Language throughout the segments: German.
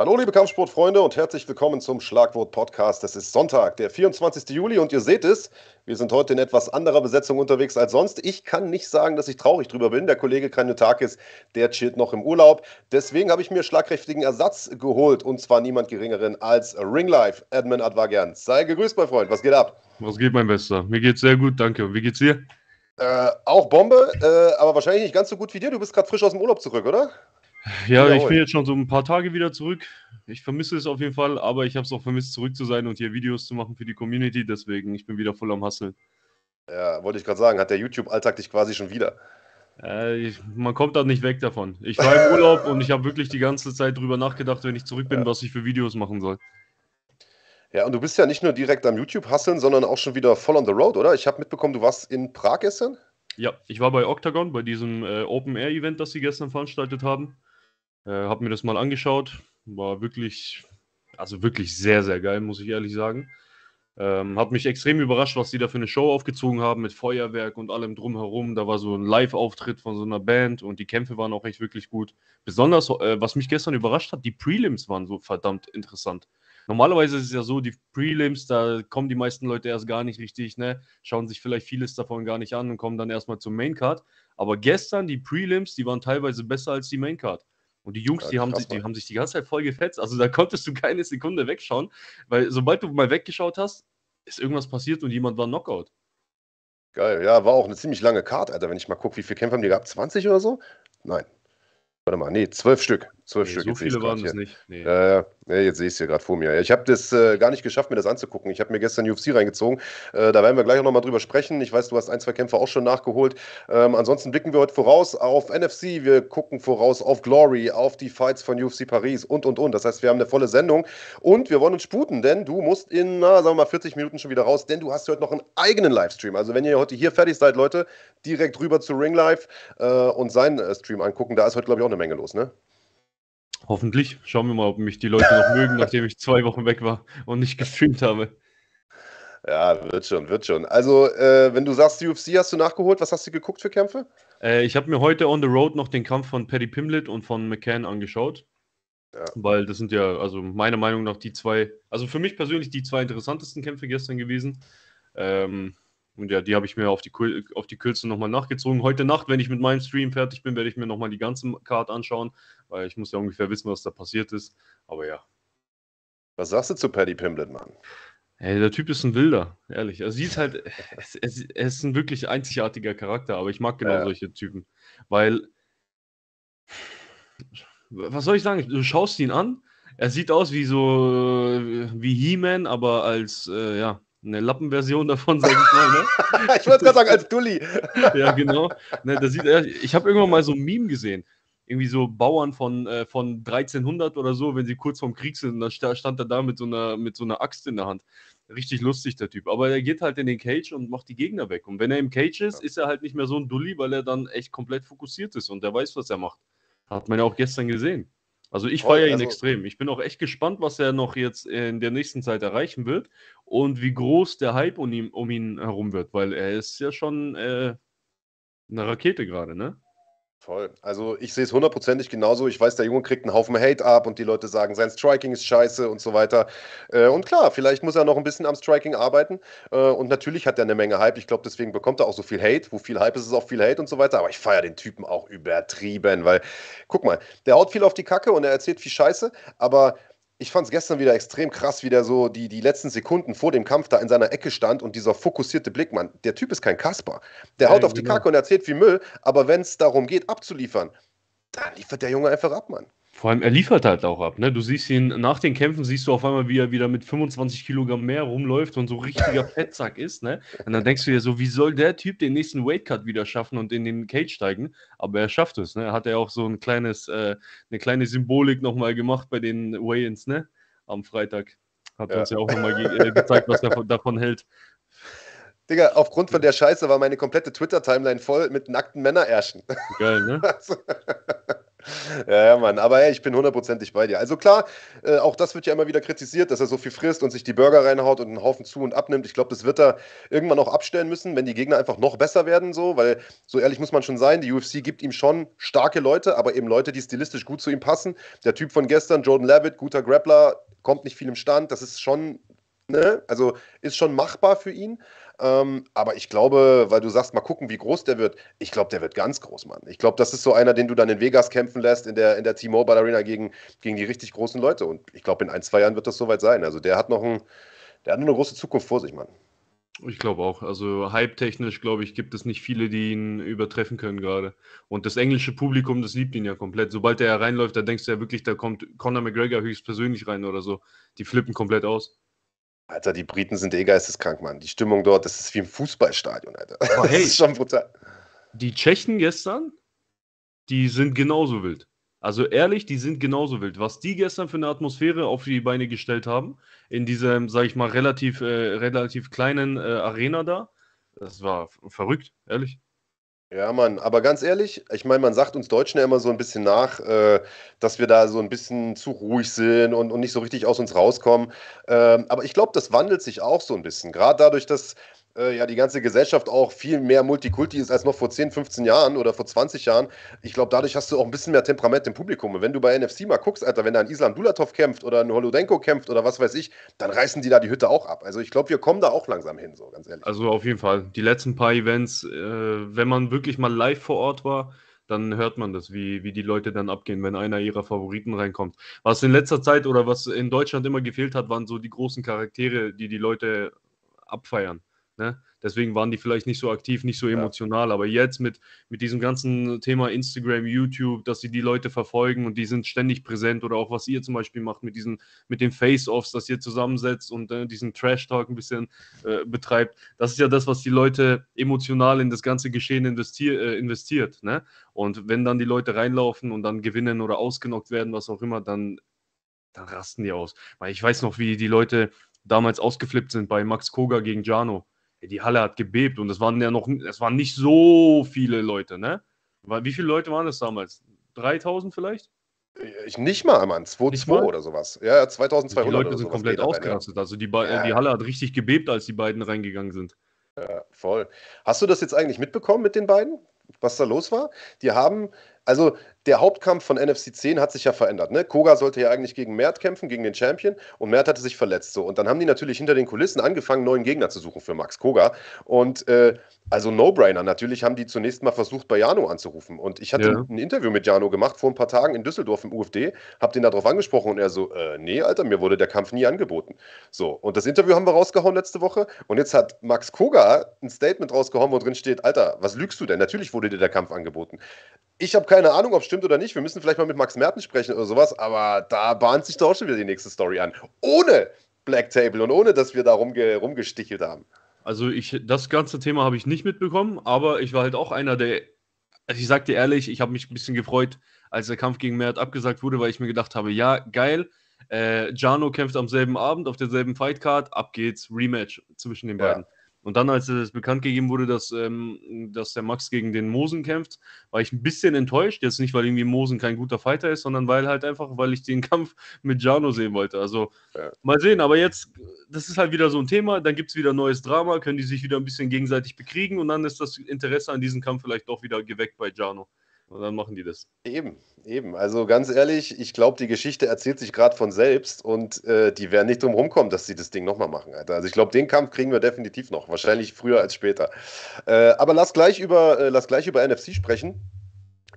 Hallo liebe Kampfsportfreunde und herzlich willkommen zum Schlagwort Podcast. Es ist Sonntag, der 24. Juli und ihr seht es, wir sind heute in etwas anderer Besetzung unterwegs als sonst. Ich kann nicht sagen, dass ich traurig drüber bin. Der Kollege Kranjotakis, der chillt noch im Urlaub. Deswegen habe ich mir schlagkräftigen Ersatz geholt und zwar niemand geringeren als Ringlife, Edmund Advagian. Sei gegrüßt, mein Freund. Was geht ab? Was geht, mein Bester? Mir geht's sehr gut, danke. Wie geht's dir? Äh, auch Bombe, äh, aber wahrscheinlich nicht ganz so gut wie dir. Du bist gerade frisch aus dem Urlaub zurück, oder? Ja, ich bin jetzt schon so ein paar Tage wieder zurück. Ich vermisse es auf jeden Fall, aber ich habe es auch vermisst, zurück zu sein und hier Videos zu machen für die Community. Deswegen, ich bin wieder voll am Hasseln. Ja, wollte ich gerade sagen, hat der YouTube-Alltag dich quasi schon wieder? Äh, ich, man kommt da nicht weg davon. Ich war im Urlaub und ich habe wirklich die ganze Zeit drüber nachgedacht, wenn ich zurück bin, ja. was ich für Videos machen soll. Ja, und du bist ja nicht nur direkt am YouTube-Hasseln, sondern auch schon wieder voll on the road, oder? Ich habe mitbekommen, du warst in Prag gestern? Ja, ich war bei Octagon, bei diesem äh, Open-Air-Event, das sie gestern veranstaltet haben. Äh, habe mir das mal angeschaut. War wirklich, also wirklich sehr, sehr geil, muss ich ehrlich sagen. Ähm, hat mich extrem überrascht, was die da für eine Show aufgezogen haben mit Feuerwerk und allem drumherum. Da war so ein Live-Auftritt von so einer Band und die Kämpfe waren auch echt wirklich gut. Besonders, äh, was mich gestern überrascht hat, die Prelims waren so verdammt interessant. Normalerweise ist es ja so, die Prelims, da kommen die meisten Leute erst gar nicht richtig, ne? Schauen sich vielleicht vieles davon gar nicht an und kommen dann erstmal zum Maincard. Aber gestern, die Prelims, die waren teilweise besser als die Maincard. Und die Jungs, ja, die, haben sich, die haben sich die ganze Zeit voll gefetzt. Also da konntest du keine Sekunde wegschauen, weil sobald du mal weggeschaut hast, ist irgendwas passiert und jemand war Knockout. Geil, ja, war auch eine ziemlich lange Karte, Alter. Wenn ich mal gucke, wie viele Kämpfe haben die gehabt? 20 oder so? Nein. Warte mal, nee, zwölf Stück. Zwölf nee, Stück. So viele waren es nicht. Nee. Ja, jetzt sehe ich es hier gerade vor mir. Ich habe das äh, gar nicht geschafft, mir das anzugucken. Ich habe mir gestern UFC reingezogen. Äh, da werden wir gleich auch nochmal drüber sprechen. Ich weiß, du hast ein, zwei Kämpfe auch schon nachgeholt. Ähm, ansonsten blicken wir heute voraus auf NFC. Wir gucken voraus auf Glory, auf die Fights von UFC Paris und, und, und. Das heißt, wir haben eine volle Sendung. Und wir wollen uns sputen, denn du musst in, na, sagen wir mal, 40 Minuten schon wieder raus, denn du hast heute noch einen eigenen Livestream. Also, wenn ihr heute hier fertig seid, Leute, direkt rüber zu Ring Live äh, und seinen äh, Stream angucken. Da ist heute, glaube ich, auch eine Menge los, ne? Hoffentlich. Schauen wir mal, ob mich die Leute noch mögen, nachdem ich zwei Wochen weg war und nicht gestreamt habe. Ja, wird schon, wird schon. Also, äh, wenn du sagst, UFC hast du nachgeholt, was hast du geguckt für Kämpfe? Äh, ich habe mir heute on the road noch den Kampf von Paddy Pimlet und von McCann angeschaut. Ja. Weil das sind ja, also meiner Meinung nach die zwei, also für mich persönlich die zwei interessantesten Kämpfe gestern gewesen. Ähm, und ja, die habe ich mir auf die, auf die Kürze nochmal nachgezogen. Heute Nacht, wenn ich mit meinem Stream fertig bin, werde ich mir nochmal die ganze Card anschauen, weil ich muss ja ungefähr wissen, was da passiert ist. Aber ja. Was sagst du zu Paddy Pimblett, Mann? Hey, der Typ ist ein Wilder, ehrlich. Er sieht halt, er, ist ein wirklich einzigartiger Charakter, aber ich mag genau ja. solche Typen. Weil, was soll ich sagen? Du schaust ihn an, er sieht aus wie so, wie He-Man, aber als, äh, ja, eine Lappenversion davon, sag ich mal. Ne? ich wollte gerade sagen, als Dulli. ja, genau. Ne, da sieht ich habe irgendwann mal so ein Meme gesehen. Irgendwie so Bauern von, äh, von 1300 oder so, wenn sie kurz vorm Krieg sind, und da stand er da mit so, einer, mit so einer Axt in der Hand. Richtig lustig, der Typ. Aber er geht halt in den Cage und macht die Gegner weg. Und wenn er im Cage ist, ja. ist er halt nicht mehr so ein Dulli, weil er dann echt komplett fokussiert ist und der weiß, was er macht. Hat man ja auch gestern gesehen. Also ich feiere ihn also, extrem. Ich bin auch echt gespannt, was er noch jetzt in der nächsten Zeit erreichen wird und wie groß der Hype um ihn, um ihn herum wird, weil er ist ja schon äh, eine Rakete gerade, ne? Voll. Also ich sehe es hundertprozentig genauso. Ich weiß, der Junge kriegt einen Haufen Hate ab und die Leute sagen, sein Striking ist scheiße und so weiter. Äh, und klar, vielleicht muss er noch ein bisschen am Striking arbeiten. Äh, und natürlich hat er eine Menge Hype. Ich glaube, deswegen bekommt er auch so viel Hate. Wo viel Hype ist, ist auch viel Hate und so weiter. Aber ich feiere den Typen auch übertrieben, weil, guck mal, der haut viel auf die Kacke und er erzählt viel Scheiße, aber ich fand es gestern wieder extrem krass, wie der so die, die letzten Sekunden vor dem Kampf da in seiner Ecke stand und dieser fokussierte Blick, Mann, der Typ ist kein Kasper. Der ja, haut auf genau. die Kacke und erzählt wie Müll, aber wenn es darum geht, abzuliefern, dann liefert der Junge einfach ab, Mann. Vor allem, er liefert halt auch ab. Ne? Du siehst ihn nach den Kämpfen, siehst du auf einmal, wie er wieder mit 25 Kilogramm mehr rumläuft und so richtiger Fettsack ist. Ne? Und dann denkst du dir so, wie soll der Typ den nächsten Weightcut wieder schaffen und in den Cage steigen? Aber er schafft es. Ne? Hat er auch so ein kleines, äh, eine kleine Symbolik nochmal gemacht bei den Weigh-Ins, ne? am Freitag. Hat ja. uns ja auch nochmal ge äh, gezeigt, was er davon hält. Digga, aufgrund von der Scheiße war meine komplette Twitter-Timeline voll mit nackten Männerärschen. Geil, ne? Ja, ja, Mann, aber ey, ich bin hundertprozentig bei dir. Also klar, äh, auch das wird ja immer wieder kritisiert, dass er so viel frisst und sich die Burger reinhaut und einen Haufen zu und abnimmt. Ich glaube, das wird er irgendwann auch abstellen müssen, wenn die Gegner einfach noch besser werden, so, weil so ehrlich muss man schon sein, die UFC gibt ihm schon starke Leute, aber eben Leute, die stilistisch gut zu ihm passen. Der Typ von gestern, Jordan Levitt, guter Grappler, kommt nicht viel im Stand. Das ist schon, ne, also ist schon machbar für ihn. Ähm, aber ich glaube, weil du sagst, mal gucken, wie groß der wird. Ich glaube, der wird ganz groß, Mann. Ich glaube, das ist so einer, den du dann in Vegas kämpfen lässt, in der, in der T-Mobile Arena gegen, gegen die richtig großen Leute. Und ich glaube, in ein, zwei Jahren wird das soweit sein. Also der hat noch ein, der hat eine große Zukunft vor sich, Mann. Ich glaube auch. Also hype-technisch, glaube ich, gibt es nicht viele, die ihn übertreffen können gerade. Und das englische Publikum, das liebt ihn ja komplett. Sobald er reinläuft, da denkst du ja wirklich, da kommt Conor McGregor höchstpersönlich rein oder so. Die flippen komplett aus. Alter, die Briten sind eh geisteskrank, Mann. Die Stimmung dort, das ist wie im Fußballstadion, Alter. Aber hey, das ist schon brutal. Die Tschechen gestern, die sind genauso wild. Also ehrlich, die sind genauso wild. Was die gestern für eine Atmosphäre auf die Beine gestellt haben, in diesem, sag ich mal, relativ, äh, relativ kleinen äh, Arena da, das war verrückt, ehrlich. Ja, Mann, aber ganz ehrlich, ich meine, man sagt uns Deutschen ja immer so ein bisschen nach, äh, dass wir da so ein bisschen zu ruhig sind und, und nicht so richtig aus uns rauskommen. Ähm, aber ich glaube, das wandelt sich auch so ein bisschen. Gerade dadurch, dass äh, ja die ganze Gesellschaft auch viel mehr Multikulti ist als noch vor 10, 15 Jahren oder vor 20 Jahren. Ich glaube, dadurch hast du auch ein bisschen mehr Temperament im Publikum. Und wenn du bei NFC mal guckst, Alter, wenn da ein Islam Dulatov kämpft oder ein Holodenko kämpft oder was weiß ich, dann reißen die da die Hütte auch ab. Also ich glaube, wir kommen da auch langsam hin, so ganz ehrlich. Also auf jeden Fall. Die letzten paar Events, äh, wenn man wirklich mal live vor Ort war, dann hört man das, wie, wie die Leute dann abgehen, wenn einer ihrer Favoriten reinkommt. Was in letzter Zeit oder was in Deutschland immer gefehlt hat, waren so die großen Charaktere, die die Leute abfeiern. Ne? Deswegen waren die vielleicht nicht so aktiv, nicht so emotional. Ja. Aber jetzt mit, mit diesem ganzen Thema Instagram, YouTube, dass sie die Leute verfolgen und die sind ständig präsent oder auch was ihr zum Beispiel macht mit diesen, mit den Face-Offs, dass ihr zusammensetzt und äh, diesen Trash-Talk ein bisschen äh, betreibt. Das ist ja das, was die Leute emotional in das ganze Geschehen investier, äh, investiert. Ne? Und wenn dann die Leute reinlaufen und dann gewinnen oder ausgenockt werden, was auch immer, dann, dann rasten die aus. Weil ich weiß noch, wie die Leute damals ausgeflippt sind bei Max Koga gegen Jano die Halle hat gebebt und es waren ja noch, es waren nicht so viele Leute, ne? Wie viele Leute waren es damals? 3000 vielleicht? Ich nicht mal, Mann. 2,2 oder sowas. Ja, 2200. Die Leute sind komplett ausgerastet. Also die, ja. die Halle hat richtig gebebt, als die beiden reingegangen sind. Ja, voll. Hast du das jetzt eigentlich mitbekommen mit den beiden? Was da los war? Die haben, also der Hauptkampf von NFC 10 hat sich ja verändert. Ne? Koga sollte ja eigentlich gegen Mert kämpfen, gegen den Champion, und Mert hatte sich verletzt. So. Und dann haben die natürlich hinter den Kulissen angefangen, neuen Gegner zu suchen für Max Koga. Und äh, also No-Brainer. Natürlich haben die zunächst mal versucht, bei Jano anzurufen. Und ich hatte ja. ein Interview mit Jano gemacht vor ein paar Tagen in Düsseldorf im UFD, hab den darauf angesprochen und er so, äh, nee, Alter, mir wurde der Kampf nie angeboten. So, und das Interview haben wir rausgehauen letzte Woche. Und jetzt hat Max Koga ein Statement rausgehauen, wo drin steht, Alter, was lügst du denn? Natürlich wurde dir der Kampf angeboten. Ich habe keine Ahnung, ob stimmt oder nicht. Wir müssen vielleicht mal mit Max Merten sprechen oder sowas, aber da bahnt sich doch auch schon wieder die nächste Story an. Ohne Black Table und ohne, dass wir da rumge rumgestichelt haben. Also ich, das ganze Thema habe ich nicht mitbekommen, aber ich war halt auch einer der, also ich sag dir ehrlich, ich habe mich ein bisschen gefreut, als der Kampf gegen Mert abgesagt wurde, weil ich mir gedacht habe, ja, geil, äh, Jano kämpft am selben Abend auf derselben Fightcard, ab geht's, Rematch zwischen den beiden. Ja. Und dann, als es bekannt gegeben wurde, dass, ähm, dass der Max gegen den Mosen kämpft, war ich ein bisschen enttäuscht. Jetzt nicht, weil irgendwie Mosen kein guter Fighter ist, sondern weil halt einfach, weil ich den Kampf mit Jano sehen wollte. Also ja. mal sehen, aber jetzt, das ist halt wieder so ein Thema, dann gibt es wieder neues Drama, können die sich wieder ein bisschen gegenseitig bekriegen und dann ist das Interesse an diesem Kampf vielleicht doch wieder geweckt bei Jano. Und dann machen die das. Eben, eben. Also ganz ehrlich, ich glaube, die Geschichte erzählt sich gerade von selbst und äh, die werden nicht drum rumkommen, dass sie das Ding nochmal machen, Alter. Also ich glaube, den Kampf kriegen wir definitiv noch. Wahrscheinlich früher als später. Äh, aber lass gleich über, äh, lass gleich über NFC sprechen.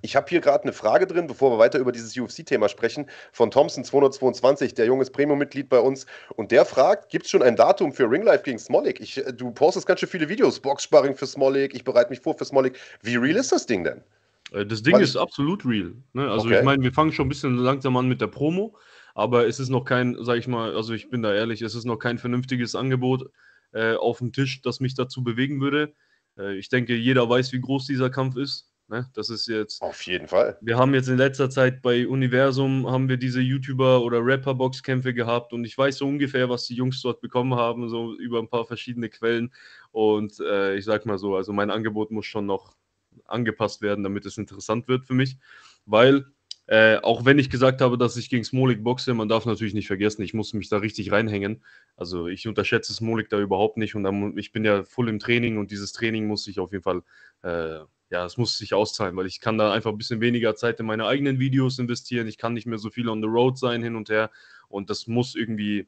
Ich habe hier gerade eine Frage drin, bevor wir weiter über dieses UFC-Thema sprechen, von Thompson 222, der junges Premium-Mitglied bei uns. Und der fragt: Gibt es schon ein Datum für Ringlife gegen Smolik? Ich, äh, du postest ganz schön viele Videos, Boxsparring für Smolik, ich bereite mich vor für Smolik. Wie real ist das Ding denn? Äh, das Ding Weil ist absolut real. Ne? Also okay. ich meine, wir fangen schon ein bisschen langsam an mit der Promo, aber es ist noch kein, sag ich mal, also ich bin da ehrlich, es ist noch kein vernünftiges Angebot äh, auf dem Tisch, das mich dazu bewegen würde. Äh, ich denke, jeder weiß, wie groß dieser Kampf ist. Ne? Das ist jetzt. Auf jeden Fall. Wir haben jetzt in letzter Zeit bei Universum haben wir diese YouTuber- oder Rapper-Boxkämpfe gehabt und ich weiß so ungefähr, was die Jungs dort bekommen haben, so über ein paar verschiedene Quellen. Und äh, ich sag mal so, also mein Angebot muss schon noch angepasst werden, damit es interessant wird für mich. Weil Äh, auch wenn ich gesagt habe, dass ich gegen Smolik boxe, man darf natürlich nicht vergessen, ich muss mich da richtig reinhängen. Also ich unterschätze Smolik da überhaupt nicht und dann, ich bin ja voll im Training und dieses Training muss ich auf jeden Fall, äh, ja, es muss sich auszahlen, weil ich kann da einfach ein bisschen weniger Zeit in meine eigenen Videos investieren. Ich kann nicht mehr so viel on the road sein hin und her und das muss irgendwie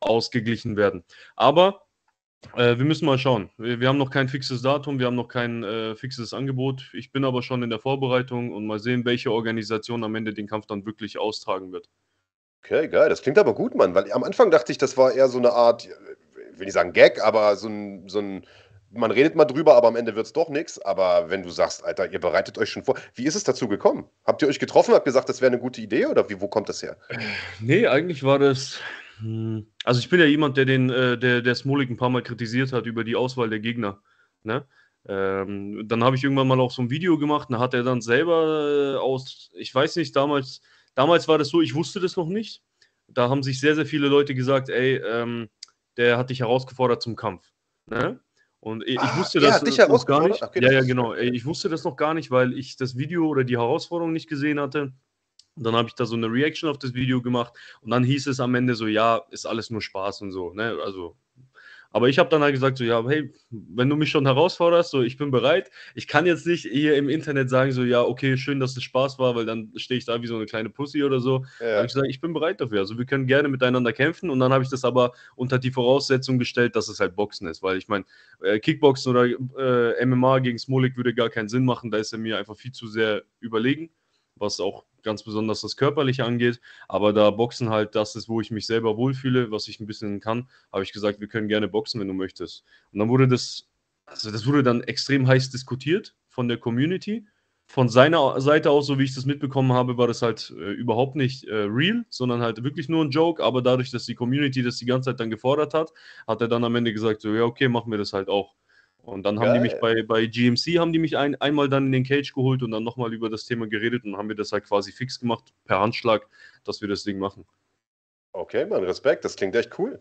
ausgeglichen werden. Aber äh, wir müssen mal schauen. Wir, wir, haben noch kein fixes Datum, wir haben noch kein äh, fixes Angebot. Ich bin aber schon in der Vorbereitung und mal sehen, welche Organisation am Ende den Kampf dann wirklich austragen wird. Okay, geil. Das klingt aber gut, Mann. Weil am Anfang dachte ich, das war eher so eine Art, ich will nicht sagen Gag, aber so ein, so ein man redet mal drüber, aber am Ende wird es doch nichts. Aber wenn du sagst, Alter, ihr bereitet euch schon vor. Wie ist es dazu gekommen? Habt ihr euch getroffen, habt gesagt, das wäre eine gute Idee oder wie, wo kommt das her? Nee, eigentlich war das also ich bin ja jemand, der den, äh, der, der Smolik ein paar Mal kritisiert hat über die Auswahl der Gegner. Ne? Ähm, dann habe ich irgendwann mal auch so ein Video gemacht, da hat er dann selber äh, aus, ich weiß nicht, damals, damals war das so, ich wusste das noch nicht. Da haben sich sehr, sehr viele Leute gesagt, ey, ähm, der hat dich herausgefordert zum Kampf. Ne? Und ich, ah, wusste das, das noch gar nicht. Okay, ja, ja, genau. Ich wusste das noch gar nicht, weil ich das Video oder die Herausforderung nicht gesehen hatte. Und dann habe ich da so eine Reaction auf das Video gemacht und dann hieß es am Ende so, ja, ist alles nur Spaß und so, ne? Also, aber ich habe dann halt gesagt so, ja, hey, wenn du mich schon herausforderst, so, ich bin bereit. Ich kann jetzt nicht hier im Internet sagen so, ja, okay, schön, dass es Spaß war, weil dann stehe ich da wie so eine kleine Pussy oder so. Ja. habe ich gesagt, ich bin bereit dafür. Also wir können gerne miteinander kämpfen und dann habe ich das aber unter die Voraussetzung gestellt, dass es halt Boxen ist, weil ich meine, äh, Kickboxen oder äh, MMA gegen Smolik würde gar keinen Sinn machen, da ist er mir einfach viel zu sehr überlegen was auch ganz besonders das Körperliche angeht. Aber da Boxen halt das ist, wo ich mich selber wohlfühle, was ich ein bisschen kann, habe ich gesagt, wir können gerne boxen, wenn du möchtest. Und dann wurde das, also das wurde dann extrem heiß diskutiert von der Community. Von seiner Seite aus, so wie ich das mitbekommen habe, war das halt äh, überhaupt nicht äh, real, sondern halt wirklich nur ein Joke. Aber dadurch, dass die Community das die ganze Zeit dann gefordert hat, hat er dann am Ende gesagt, so ja, okay, machen wir das halt auch. Und dann haben die mich bei, bei GMC, haben die mich ein, einmal dann in den Cage geholt und dann nochmal über das Thema geredet und haben wir das halt quasi fix gemacht, per Handschlag, dass wir das Ding machen. Okay, Mann, Respekt, das klingt echt cool.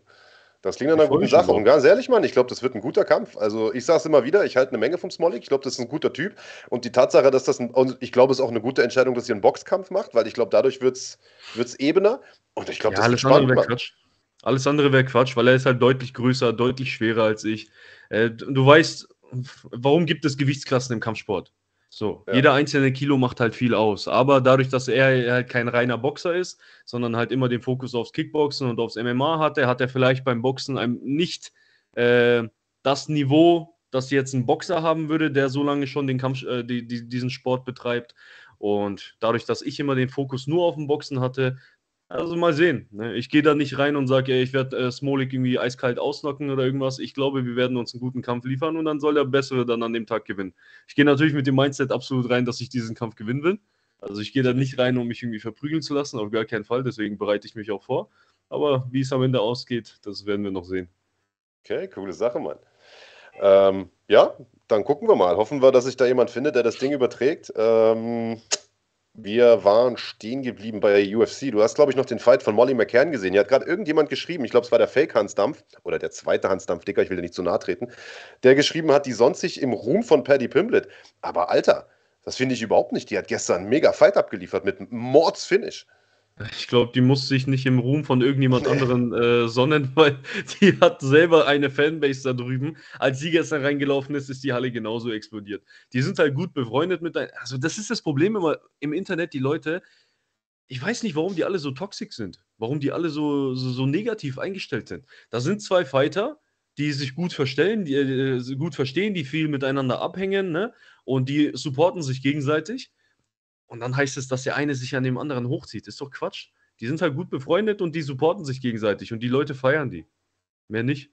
Das klingt nach einer guten Sache. Und ganz ehrlich, Mann, ich glaube, das wird ein guter Kampf. Also ich sage es immer wieder, ich halte eine Menge vom Smolik. Ich glaube, das ist ein guter Typ. Und die Tatsache, dass das ein, und ich glaube, es ist auch eine gute Entscheidung, dass ihr einen Boxkampf macht, weil ich glaube, dadurch wird es ebener. Und ich glaube, ja, das ist spannend. Alles andere wäre Quatsch, weil er ist halt deutlich größer, deutlich schwerer als ich. Äh, du weißt, warum gibt es Gewichtsklassen im Kampfsport? So, ja. jeder einzelne Kilo macht halt viel aus. Aber dadurch, dass er halt kein reiner Boxer ist, sondern halt immer den Fokus aufs Kickboxen und aufs MMA hatte, hat er vielleicht beim Boxen einem nicht äh, das Niveau, das jetzt ein Boxer haben würde, der so lange schon den Kampf, äh, die, die, diesen Sport betreibt. Und dadurch, dass ich immer den Fokus nur auf dem Boxen hatte, also mal sehen. Ne? Ich gehe da nicht rein und sage, ich werde äh, Smolik irgendwie eiskalt auslocken oder irgendwas. Ich glaube, wir werden uns einen guten Kampf liefern und dann soll der Bessere dann an dem Tag gewinnen. Ich gehe natürlich mit dem Mindset absolut rein, dass ich diesen Kampf gewinnen will. Also ich gehe da nicht rein, um mich irgendwie verprügeln zu lassen, auf gar keinen Fall. Deswegen bereite ich mich auch vor. Aber wie es am Ende ausgeht, das werden wir noch sehen. Okay, coole Sache, Mann. Ähm, ja, dann gucken wir mal. Hoffen wir, dass sich da jemand findet, der das Ding überträgt. Ähm, wir waren stehen geblieben bei der UFC. Du hast, glaube ich, noch den Fight von Molly McCann gesehen. Hier hat gerade irgendjemand geschrieben, ich glaube, es war der Fake-Hansdampf oder der zweite Hansdampf, Dicker, ich will dir nicht zu nahe treten, der geschrieben hat, die sonst sich im Ruhm von Paddy Pimblett. Aber Alter, das finde ich überhaupt nicht. Die hat gestern einen mega Fight abgeliefert mit Mordsfinish. Ich glaube, die muss sich nicht im Ruhm von irgendjemand anderen äh, sonnen, weil die hat selber eine Fanbase da drüben. Als sie gestern reingelaufen ist, ist die Halle genauso explodiert. Die sind halt gut befreundet mit. Also, das ist das Problem immer im Internet, die Leute. Ich weiß nicht, warum die alle so toxisch sind. Warum die alle so, so, so negativ eingestellt sind. Da sind zwei Fighter, die sich gut verstellen, die äh, gut verstehen, die viel miteinander abhängen, ne? Und die supporten sich gegenseitig. Und dann heißt es, dass der eine sich an dem anderen hochzieht. Ist doch Quatsch. Die sind halt gut befreundet und die supporten sich gegenseitig und die Leute feiern die. Mehr nicht.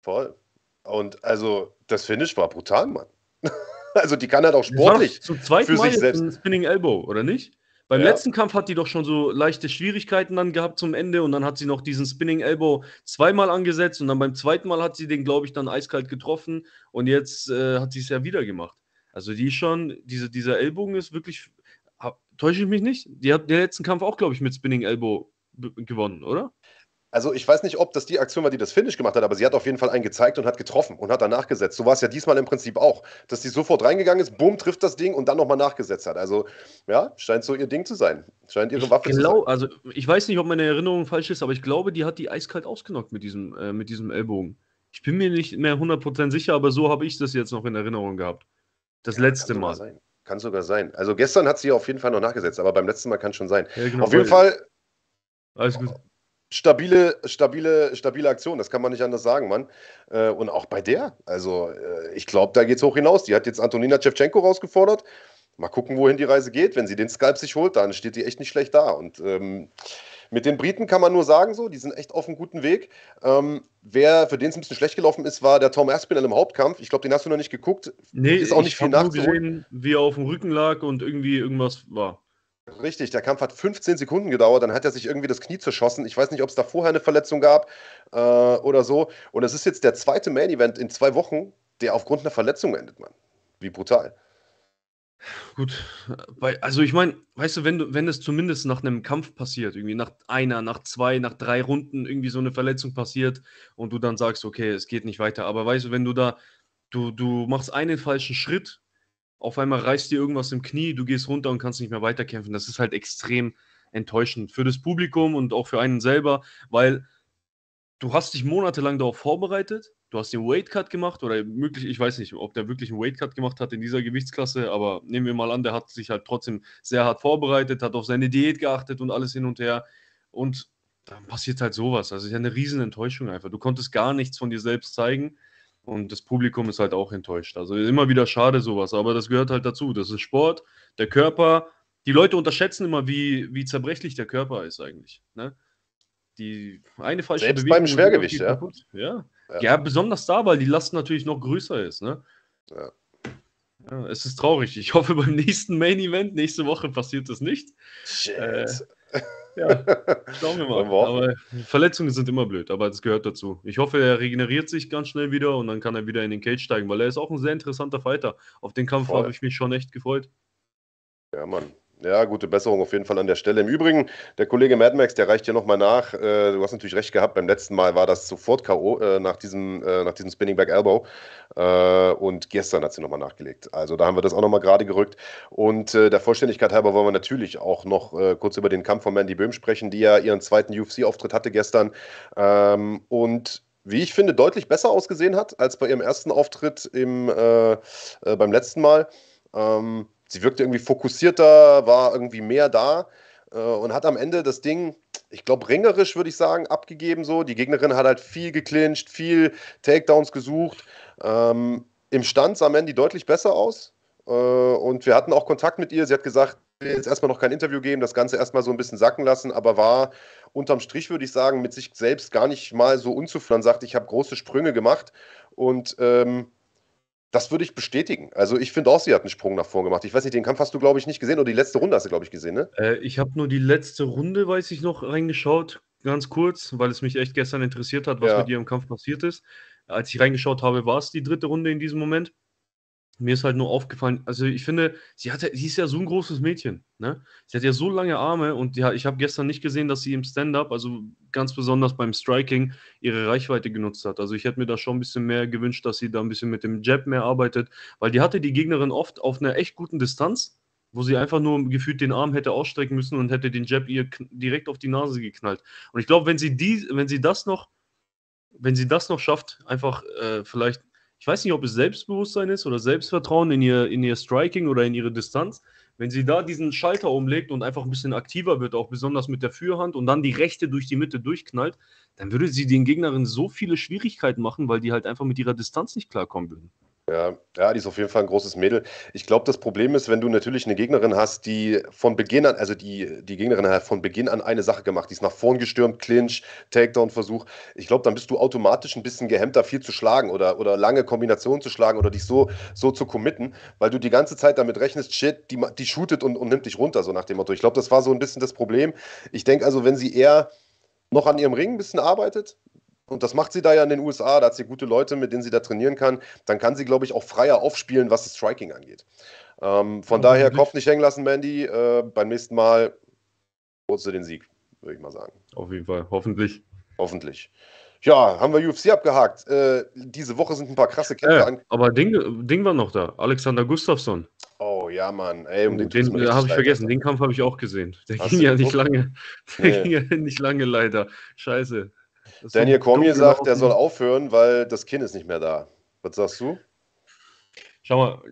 Voll. Und also, das Finish war brutal, Mann. also, die kann halt auch sportlich. Zu zweit für Mal sich selbst. Ein Spinning Elbow, oder nicht? Beim ja. letzten Kampf hat die doch schon so leichte Schwierigkeiten dann gehabt zum Ende und dann hat sie noch diesen Spinning Elbow zweimal angesetzt und dann beim zweiten Mal hat sie den, glaube ich, dann eiskalt getroffen und jetzt äh, hat sie es ja wieder gemacht. Also die schon, diese, dieser Ellbogen ist wirklich, täusche ich mich nicht? Die hat den letzten Kampf auch, glaube ich, mit Spinning Elbow gewonnen, oder? Also ich weiß nicht, ob das die Aktion war, die das Finish gemacht hat, aber sie hat auf jeden Fall einen gezeigt und hat getroffen und hat dann nachgesetzt. So war es ja diesmal im Prinzip auch, dass sie sofort reingegangen ist, bumm, trifft das Ding und dann nochmal nachgesetzt hat. Also ja, scheint so ihr Ding zu sein. Scheint ihre Ich Waffe zu glaub, sein. also ich weiß nicht, ob meine Erinnerung falsch ist, aber ich glaube, die hat die eiskalt ausgenockt mit diesem, äh, mit diesem Ellbogen. Ich bin mir nicht mehr 100% sicher, aber so habe ich das jetzt noch in Erinnerung gehabt. Das Ja, letzte kann Mal. Sein. Kann sogar sein. Also gestern hat sie auf jeden Fall noch nachgesetzt, aber beim letzten Mal kann schon sein. Ja, genau, auf jeden Fall Alles gut. stabile, stabile, stabile Aktion, das kann man nicht anders sagen, Mann. Äh, und auch bei der, also äh, ich glaube, da geht's hoch hinaus. Die hat jetzt Antonina Shevchenko rausgefordert. Mal gucken, wohin die Reise geht. Wenn sie den Skype sich holt, dann steht die echt nicht schlecht da. Und ähm, mit den Briten kann man nur sagen, so, die sind echt auf einem guten Weg. Ähm, wer für den es ein bisschen schlecht gelaufen ist, war der Tom Aspinall im Hauptkampf. Ich glaube, den hast du noch nicht geguckt. Nee, Ist auch nicht ich viel nur gesehen, wie er auf dem Rücken lag und irgendwie irgendwas war. Richtig, der Kampf hat 15 Sekunden gedauert, dann hat er sich irgendwie das Knie zerschossen. Ich weiß nicht, ob es da vorher eine Verletzung gab äh, oder so. Und es ist jetzt der zweite Main Event in zwei Wochen, der aufgrund einer Verletzung endet, Mann. Wie brutal. Gut, weil, also ich meine, weißt du, wenn du, wenn es zumindest nach einem Kampf passiert, irgendwie nach einer, nach zwei, nach drei Runden irgendwie so eine Verletzung passiert und du dann sagst, okay, es geht nicht weiter. Aber weißt du, wenn du da, du, du machst einen falschen Schritt, auf einmal reißt dir irgendwas im Knie, du gehst runter und kannst nicht mehr weiterkämpfen. Das ist halt extrem enttäuschend für das Publikum und auch für einen selber, weil du hast dich monatelang darauf vorbereitet, du hast den Weight Cut gemacht oder möglich, ich weiß nicht, ob der wirklich einen Weight Cut gemacht hat in dieser Gewichtsklasse, aber nehmen wir mal an, der hat sich halt trotzdem sehr hart vorbereitet, hat auf seine Diät geachtet und alles hin und her und dann passiert halt sowas. Also ist ja eine riesen Enttäuschung einfach. Du konntest gar nichts von dir selbst zeigen und das Publikum ist halt auch enttäuscht. Also immer wieder schade sowas, aber das gehört halt dazu. Das ist Sport, der Körper. Die Leute unterschätzen immer, wie, wie zerbrechlich der Körper ist eigentlich. Ne? Die eine falsche Selbst Bewegung beim Schwergewicht, ja. kaputt. ja. Ja. Ja, besonders da, weil die Last natürlich noch größer ist. Ne? Ja. Ja, es ist traurig. Ich hoffe, beim nächsten Main Event, nächste Woche, passiert das nicht. Shit. Äh, Ja, schauen wir mal. Aber Verletzungen sind immer blöd, aber das gehört dazu. Ich hoffe, er regeneriert sich ganz schnell wieder und dann kann er wieder in den Cage steigen, weil er ist auch ein sehr interessanter Fighter. Auf den Kampf habe ich mich schon echt gefreut. Ja, Mann. Ja, gute Besserung auf jeden Fall an der Stelle. Im Übrigen, der Kollege Mad Max, der reicht hier nochmal nach. Äh, du hast natürlich recht gehabt, beim letzten Mal war das sofort K.O. Äh, nach, diesem, äh, nach diesem Spinning Back Elbow. Äh, und gestern hat sie nochmal nachgelegt. Also da haben wir das auch nochmal gerade gerückt. Und äh, der Vollständigkeit halber wollen wir natürlich auch noch äh, kurz über den Kampf von Mandy Böhm sprechen, die ja ihren zweiten UFC-Auftritt hatte gestern. Ähm, und wie ich finde, deutlich besser ausgesehen hat als bei ihrem ersten Auftritt im, beim letzten Mal. Ähm, sie wirkte irgendwie fokussierter, war irgendwie mehr da äh, und hat am Ende das Ding, ich glaube, ringerisch würde ich sagen, abgegeben. So. Die Gegnerin hat halt viel geclincht, viel Takedowns gesucht. Ähm, Im Stand sah Mandy deutlich besser aus. Äh, und wir hatten auch Kontakt mit ihr. Sie hat gesagt, jetzt erstmal noch kein Interview geben, das Ganze erstmal so ein bisschen sacken lassen, aber war unterm Strich, würde ich sagen, mit sich selbst gar nicht mal so unzufrieden. Sagt, ich habe große Sprünge gemacht und ähm, das würde ich bestätigen. Also ich finde auch, sie hat einen Sprung nach vorn gemacht. Ich weiß nicht, den Kampf hast du, glaube ich, nicht gesehen oder die letzte Runde hast du, glaube ich, gesehen, ne? Äh, ich habe nur die letzte Runde, weiß ich noch, reingeschaut, ganz kurz, weil es mich echt gestern interessiert hat, was Ja. mit ihr im Kampf passiert ist. Als ich reingeschaut habe, war es die dritte Runde in diesem Moment. Mir ist halt nur aufgefallen, also ich finde, sie, hat, sie ist ja so ein großes Mädchen. Ne? Sie hat ja so lange Arme und ja, ich habe gestern nicht gesehen, dass sie im Stand-up, also ganz besonders beim Striking, ihre Reichweite genutzt hat. Also ich hätte mir da schon ein bisschen mehr gewünscht, dass sie da ein bisschen mit dem Jab mehr arbeitet, weil die hatte die Gegnerin oft auf einer echt guten Distanz, wo sie einfach nur gefühlt den Arm hätte ausstrecken müssen und hätte den Jab ihr direkt auf die Nase geknallt. Und ich glaube, wenn sie wenn sie das noch, wenn sie das noch schafft, einfach äh, vielleicht, ich weiß nicht, ob es Selbstbewusstsein ist oder Selbstvertrauen in ihr, in ihr Striking oder in ihre Distanz, wenn sie da diesen Schalter umlegt und einfach ein bisschen aktiver wird, auch besonders mit der Führhand und dann die rechte durch die Mitte durchknallt, dann würde sie den Gegnerinnen so viele Schwierigkeiten machen, weil die halt einfach mit ihrer Distanz nicht klarkommen würden. Ja, ja, die ist auf jeden Fall ein großes Mädel. Ich glaube, das Problem ist, wenn du natürlich eine Gegnerin hast, die von Beginn an, also die, die Gegnerin hat von Beginn an eine Sache gemacht, die ist nach vorn gestürmt, Clinch, Takedown-Versuch. Ich glaube, dann bist du automatisch ein bisschen gehemmter, viel zu schlagen oder, oder lange Kombinationen zu schlagen oder dich so, so zu committen, weil du die ganze Zeit damit rechnest, shit, die, die shootet und, und nimmt dich runter, so nach dem Motto. Ich glaube, das war so ein bisschen das Problem. Ich denke also, wenn sie eher noch an ihrem Ring ein bisschen arbeitet, und das macht sie da ja in den USA, da hat sie gute Leute, mit denen sie da trainieren kann, dann kann sie, glaube ich, auch freier aufspielen, was das Striking angeht. Ähm, von Ja, daher. Kopf nicht hängen lassen, Mandy. Äh, beim nächsten Mal holst du den Sieg, würde ich mal sagen. Auf jeden Fall, hoffentlich. Hoffentlich. Ja, haben wir UFC abgehakt. Äh, diese Woche sind ein paar krasse Kämpfe Äh, an. aber Ding, Ding war noch da. Alexander Gustafsson. Oh ja, Mann. Ey, um den, Den, richtig habe ich vergessen. Den Kampf habe ich auch gesehen. Der Hast ging ja nicht lange. Der Nee. ging ja nicht lange leider. Scheiße. Daniel Cormier sagt, er soll aufhören, weil das Kinn ist nicht mehr da. Was sagst du? Schau mal,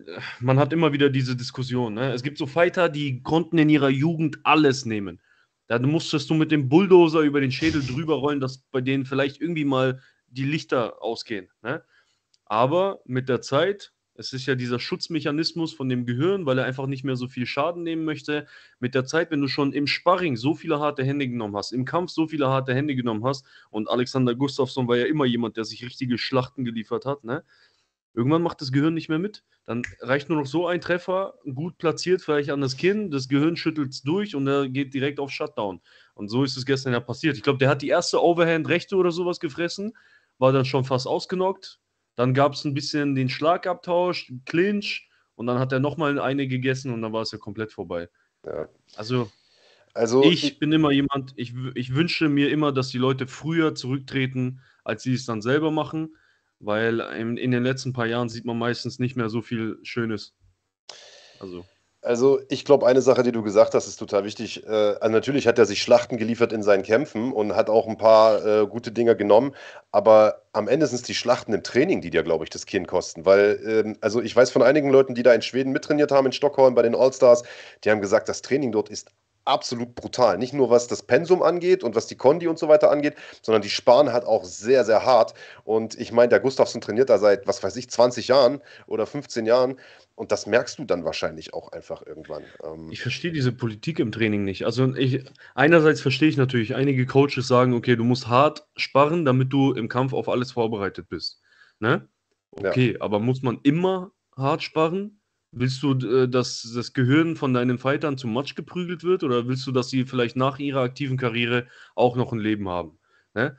man hat immer wieder diese Diskussion. Ne? Es gibt so Fighter, die konnten in ihrer Jugend alles nehmen. Da musstest du mit dem Bulldozer über den Schädel drüber rollen, dass bei denen vielleicht irgendwie mal die Lichter ausgehen. Ne? Aber mit der Zeit, es ist ja dieser Schutzmechanismus von dem Gehirn, weil er einfach nicht mehr so viel Schaden nehmen möchte. Mit der Zeit, wenn du schon im Sparring so viele harte Hände genommen hast, im Kampf so viele harte Hände genommen hast, und Alexander Gustafsson war ja immer jemand, der sich richtige Schlachten geliefert hat, ne? Irgendwann macht das Gehirn nicht mehr mit. Dann reicht nur noch so ein Treffer, gut platziert, vielleicht an das Kinn, das Gehirn schüttelt es durch und er geht direkt auf Shutdown. Und so ist es gestern ja passiert. Ich glaube, der hat die erste Overhand rechte oder sowas gefressen, war dann schon fast ausgenockt. Dann gab es ein bisschen den Schlagabtausch, Clinch und dann hat er nochmal eine gegessen und dann war es ja komplett vorbei. Ja. Also Also, ich bin immer jemand, ich, ich wünsche mir immer, dass die Leute früher zurücktreten, als sie es dann selber machen, weil in, in den letzten paar Jahren sieht man meistens nicht mehr so viel Schönes. Also, Also ich glaube, eine Sache, die du gesagt hast, ist total wichtig. Äh, also natürlich hat er sich Schlachten geliefert in seinen Kämpfen und hat auch ein paar äh, gute Dinger genommen. Aber am Ende sind es die Schlachten im Training, die dir, glaube ich, das Kinn kosten. Weil, ähm, also ich weiß von einigen Leuten, die da in Schweden mittrainiert haben, in Stockholm bei den Allstars, die haben gesagt, das Training dort ist absolut brutal. Nicht nur was das Pensum angeht und was die Kondi und so weiter angeht, sondern die sparen halt auch sehr, sehr hart. Und ich meine, der Gustafsson trainiert da seit, was weiß ich, 20 Jahren oder 15 Jahren. Und das merkst du dann wahrscheinlich auch einfach irgendwann. Ähm, ich verstehe diese Politik im Training nicht. Also, ich, einerseits verstehe ich natürlich, einige Coaches sagen, okay, du musst hart sparen, damit du im Kampf auf alles vorbereitet bist. Ne? Ja. Okay, aber muss man immer hart sparen? Willst du, äh, dass das Gehirn von deinen Fightern zum Matsch geprügelt wird oder willst du, dass sie vielleicht nach ihrer aktiven Karriere auch noch ein Leben haben? Ne?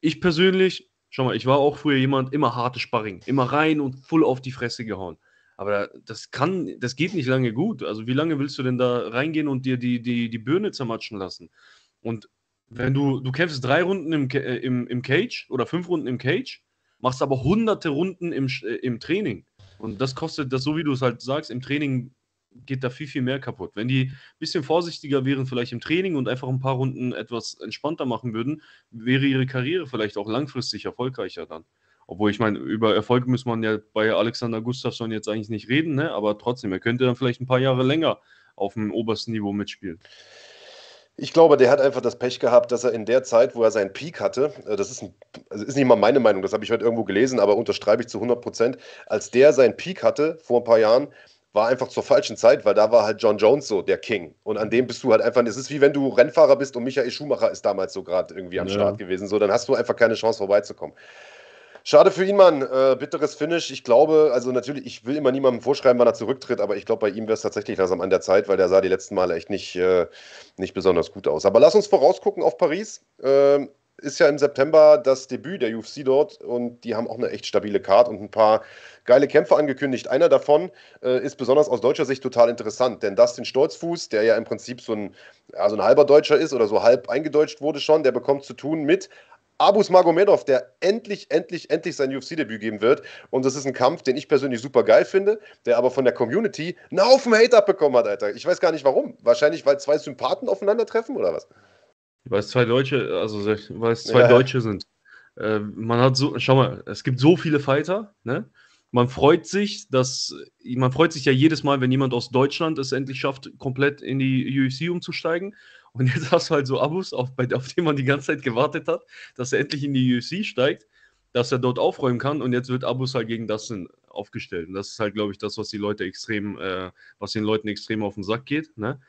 Ich persönlich, schau mal, ich war auch früher jemand, immer harte Sparring, immer rein und voll auf die Fresse gehauen. Aber das kann, das geht nicht lange gut. Also wie lange willst du denn da reingehen und dir die, die, die Birne zermatschen lassen? Und wenn du, du kämpfst drei Runden im, äh, im, im Cage oder fünf Runden im Cage, machst aber hunderte Runden im, äh, im Training. Und das kostet, das so wie du es halt sagst, im Training geht da viel, viel mehr kaputt. Wenn die ein bisschen vorsichtiger wären, vielleicht im Training und einfach ein paar Runden etwas entspannter machen würden, wäre ihre Karriere vielleicht auch langfristig erfolgreicher dann. Obwohl, ich meine, über Erfolg muss man ja bei Alexander Gustafsson jetzt eigentlich nicht reden, ne? aber trotzdem, er könnte dann vielleicht ein paar Jahre länger auf dem obersten Niveau mitspielen. Ich glaube, der hat einfach das Pech gehabt, dass er in der Zeit, wo er seinen Peak hatte, äh, das ist, ein, also ist nicht mal meine Meinung, das habe ich heute irgendwo gelesen, aber unterschreibe ich zu 100 Prozent, als der seinen Peak hatte vor ein paar Jahren, war einfach zur falschen Zeit, weil da war halt John Jones so der King. Und an dem bist du halt einfach, es ist wie wenn du Rennfahrer bist und Michael Schumacher ist damals so gerade irgendwie am Ja. Start gewesen, so, dann hast du einfach keine Chance vorbeizukommen. Schade für ihn, Mann. Äh, bitteres Finish. Ich glaube, also natürlich, ich will immer niemandem vorschreiben, wann er zurücktritt, aber ich glaube, bei ihm wäre es tatsächlich langsam an der Zeit, weil der sah die letzten Male echt nicht, äh, nicht besonders gut aus. Aber lass uns vorausgucken auf Paris. Ähm, ist ja im September das Debüt der UFC dort und die haben auch eine echt stabile Card und ein paar geile Kämpfe angekündigt. Einer davon äh, ist besonders aus deutscher Sicht total interessant, denn Dustin Stolzfuß, der ja im Prinzip so ein, ja, so ein halber Deutscher ist oder so halb eingedeutscht wurde schon, der bekommt zu tun mit Abus Magomedov, der endlich, endlich, endlich sein UFC-Debüt geben wird. Und das ist ein Kampf, den ich persönlich super geil finde, der aber von der Community einen Haufen Hate abbekommen hat, Alter. Ich weiß gar nicht warum. Wahrscheinlich, weil zwei Sympathen aufeinandertreffen oder was? Weil es zwei Deutsche, also weil es zwei Ja. Deutsche sind. Äh, man hat so, schau mal, es gibt so viele Fighter, ne? Man freut sich, dass, man freut sich ja jedes Mal, wenn jemand aus Deutschland es endlich schafft, komplett in die UFC umzusteigen. Und jetzt hast du halt so Abus, auf, auf den man die ganze Zeit gewartet hat, dass er endlich in die UFC steigt, dass er dort aufräumen kann. Und jetzt wird Abus halt gegen Dustin aufgestellt. Und das ist halt, glaube ich, das, was die Leute extrem, äh, was den Leuten extrem auf den Sack geht. Ne?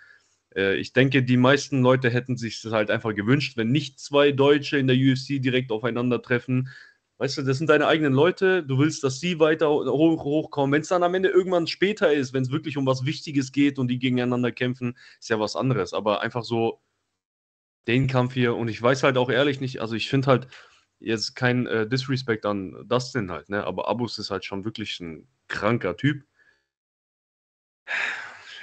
Äh, ich denke, die meisten Leute hätten sich das halt einfach gewünscht, wenn nicht zwei Deutsche in der UFC direkt aufeinandertreffen. Weißt du, das sind deine eigenen Leute, du willst, dass sie weiter hoch, hochkommen. Wenn es dann am Ende irgendwann später ist, wenn es wirklich um was Wichtiges geht und die gegeneinander kämpfen, ist ja was anderes. Aber einfach so den Kampf hier und ich weiß halt auch ehrlich nicht, also ich finde halt jetzt kein äh, Disrespect an Dustin halt, ne? Aber Abus ist halt schon wirklich ein kranker Typ.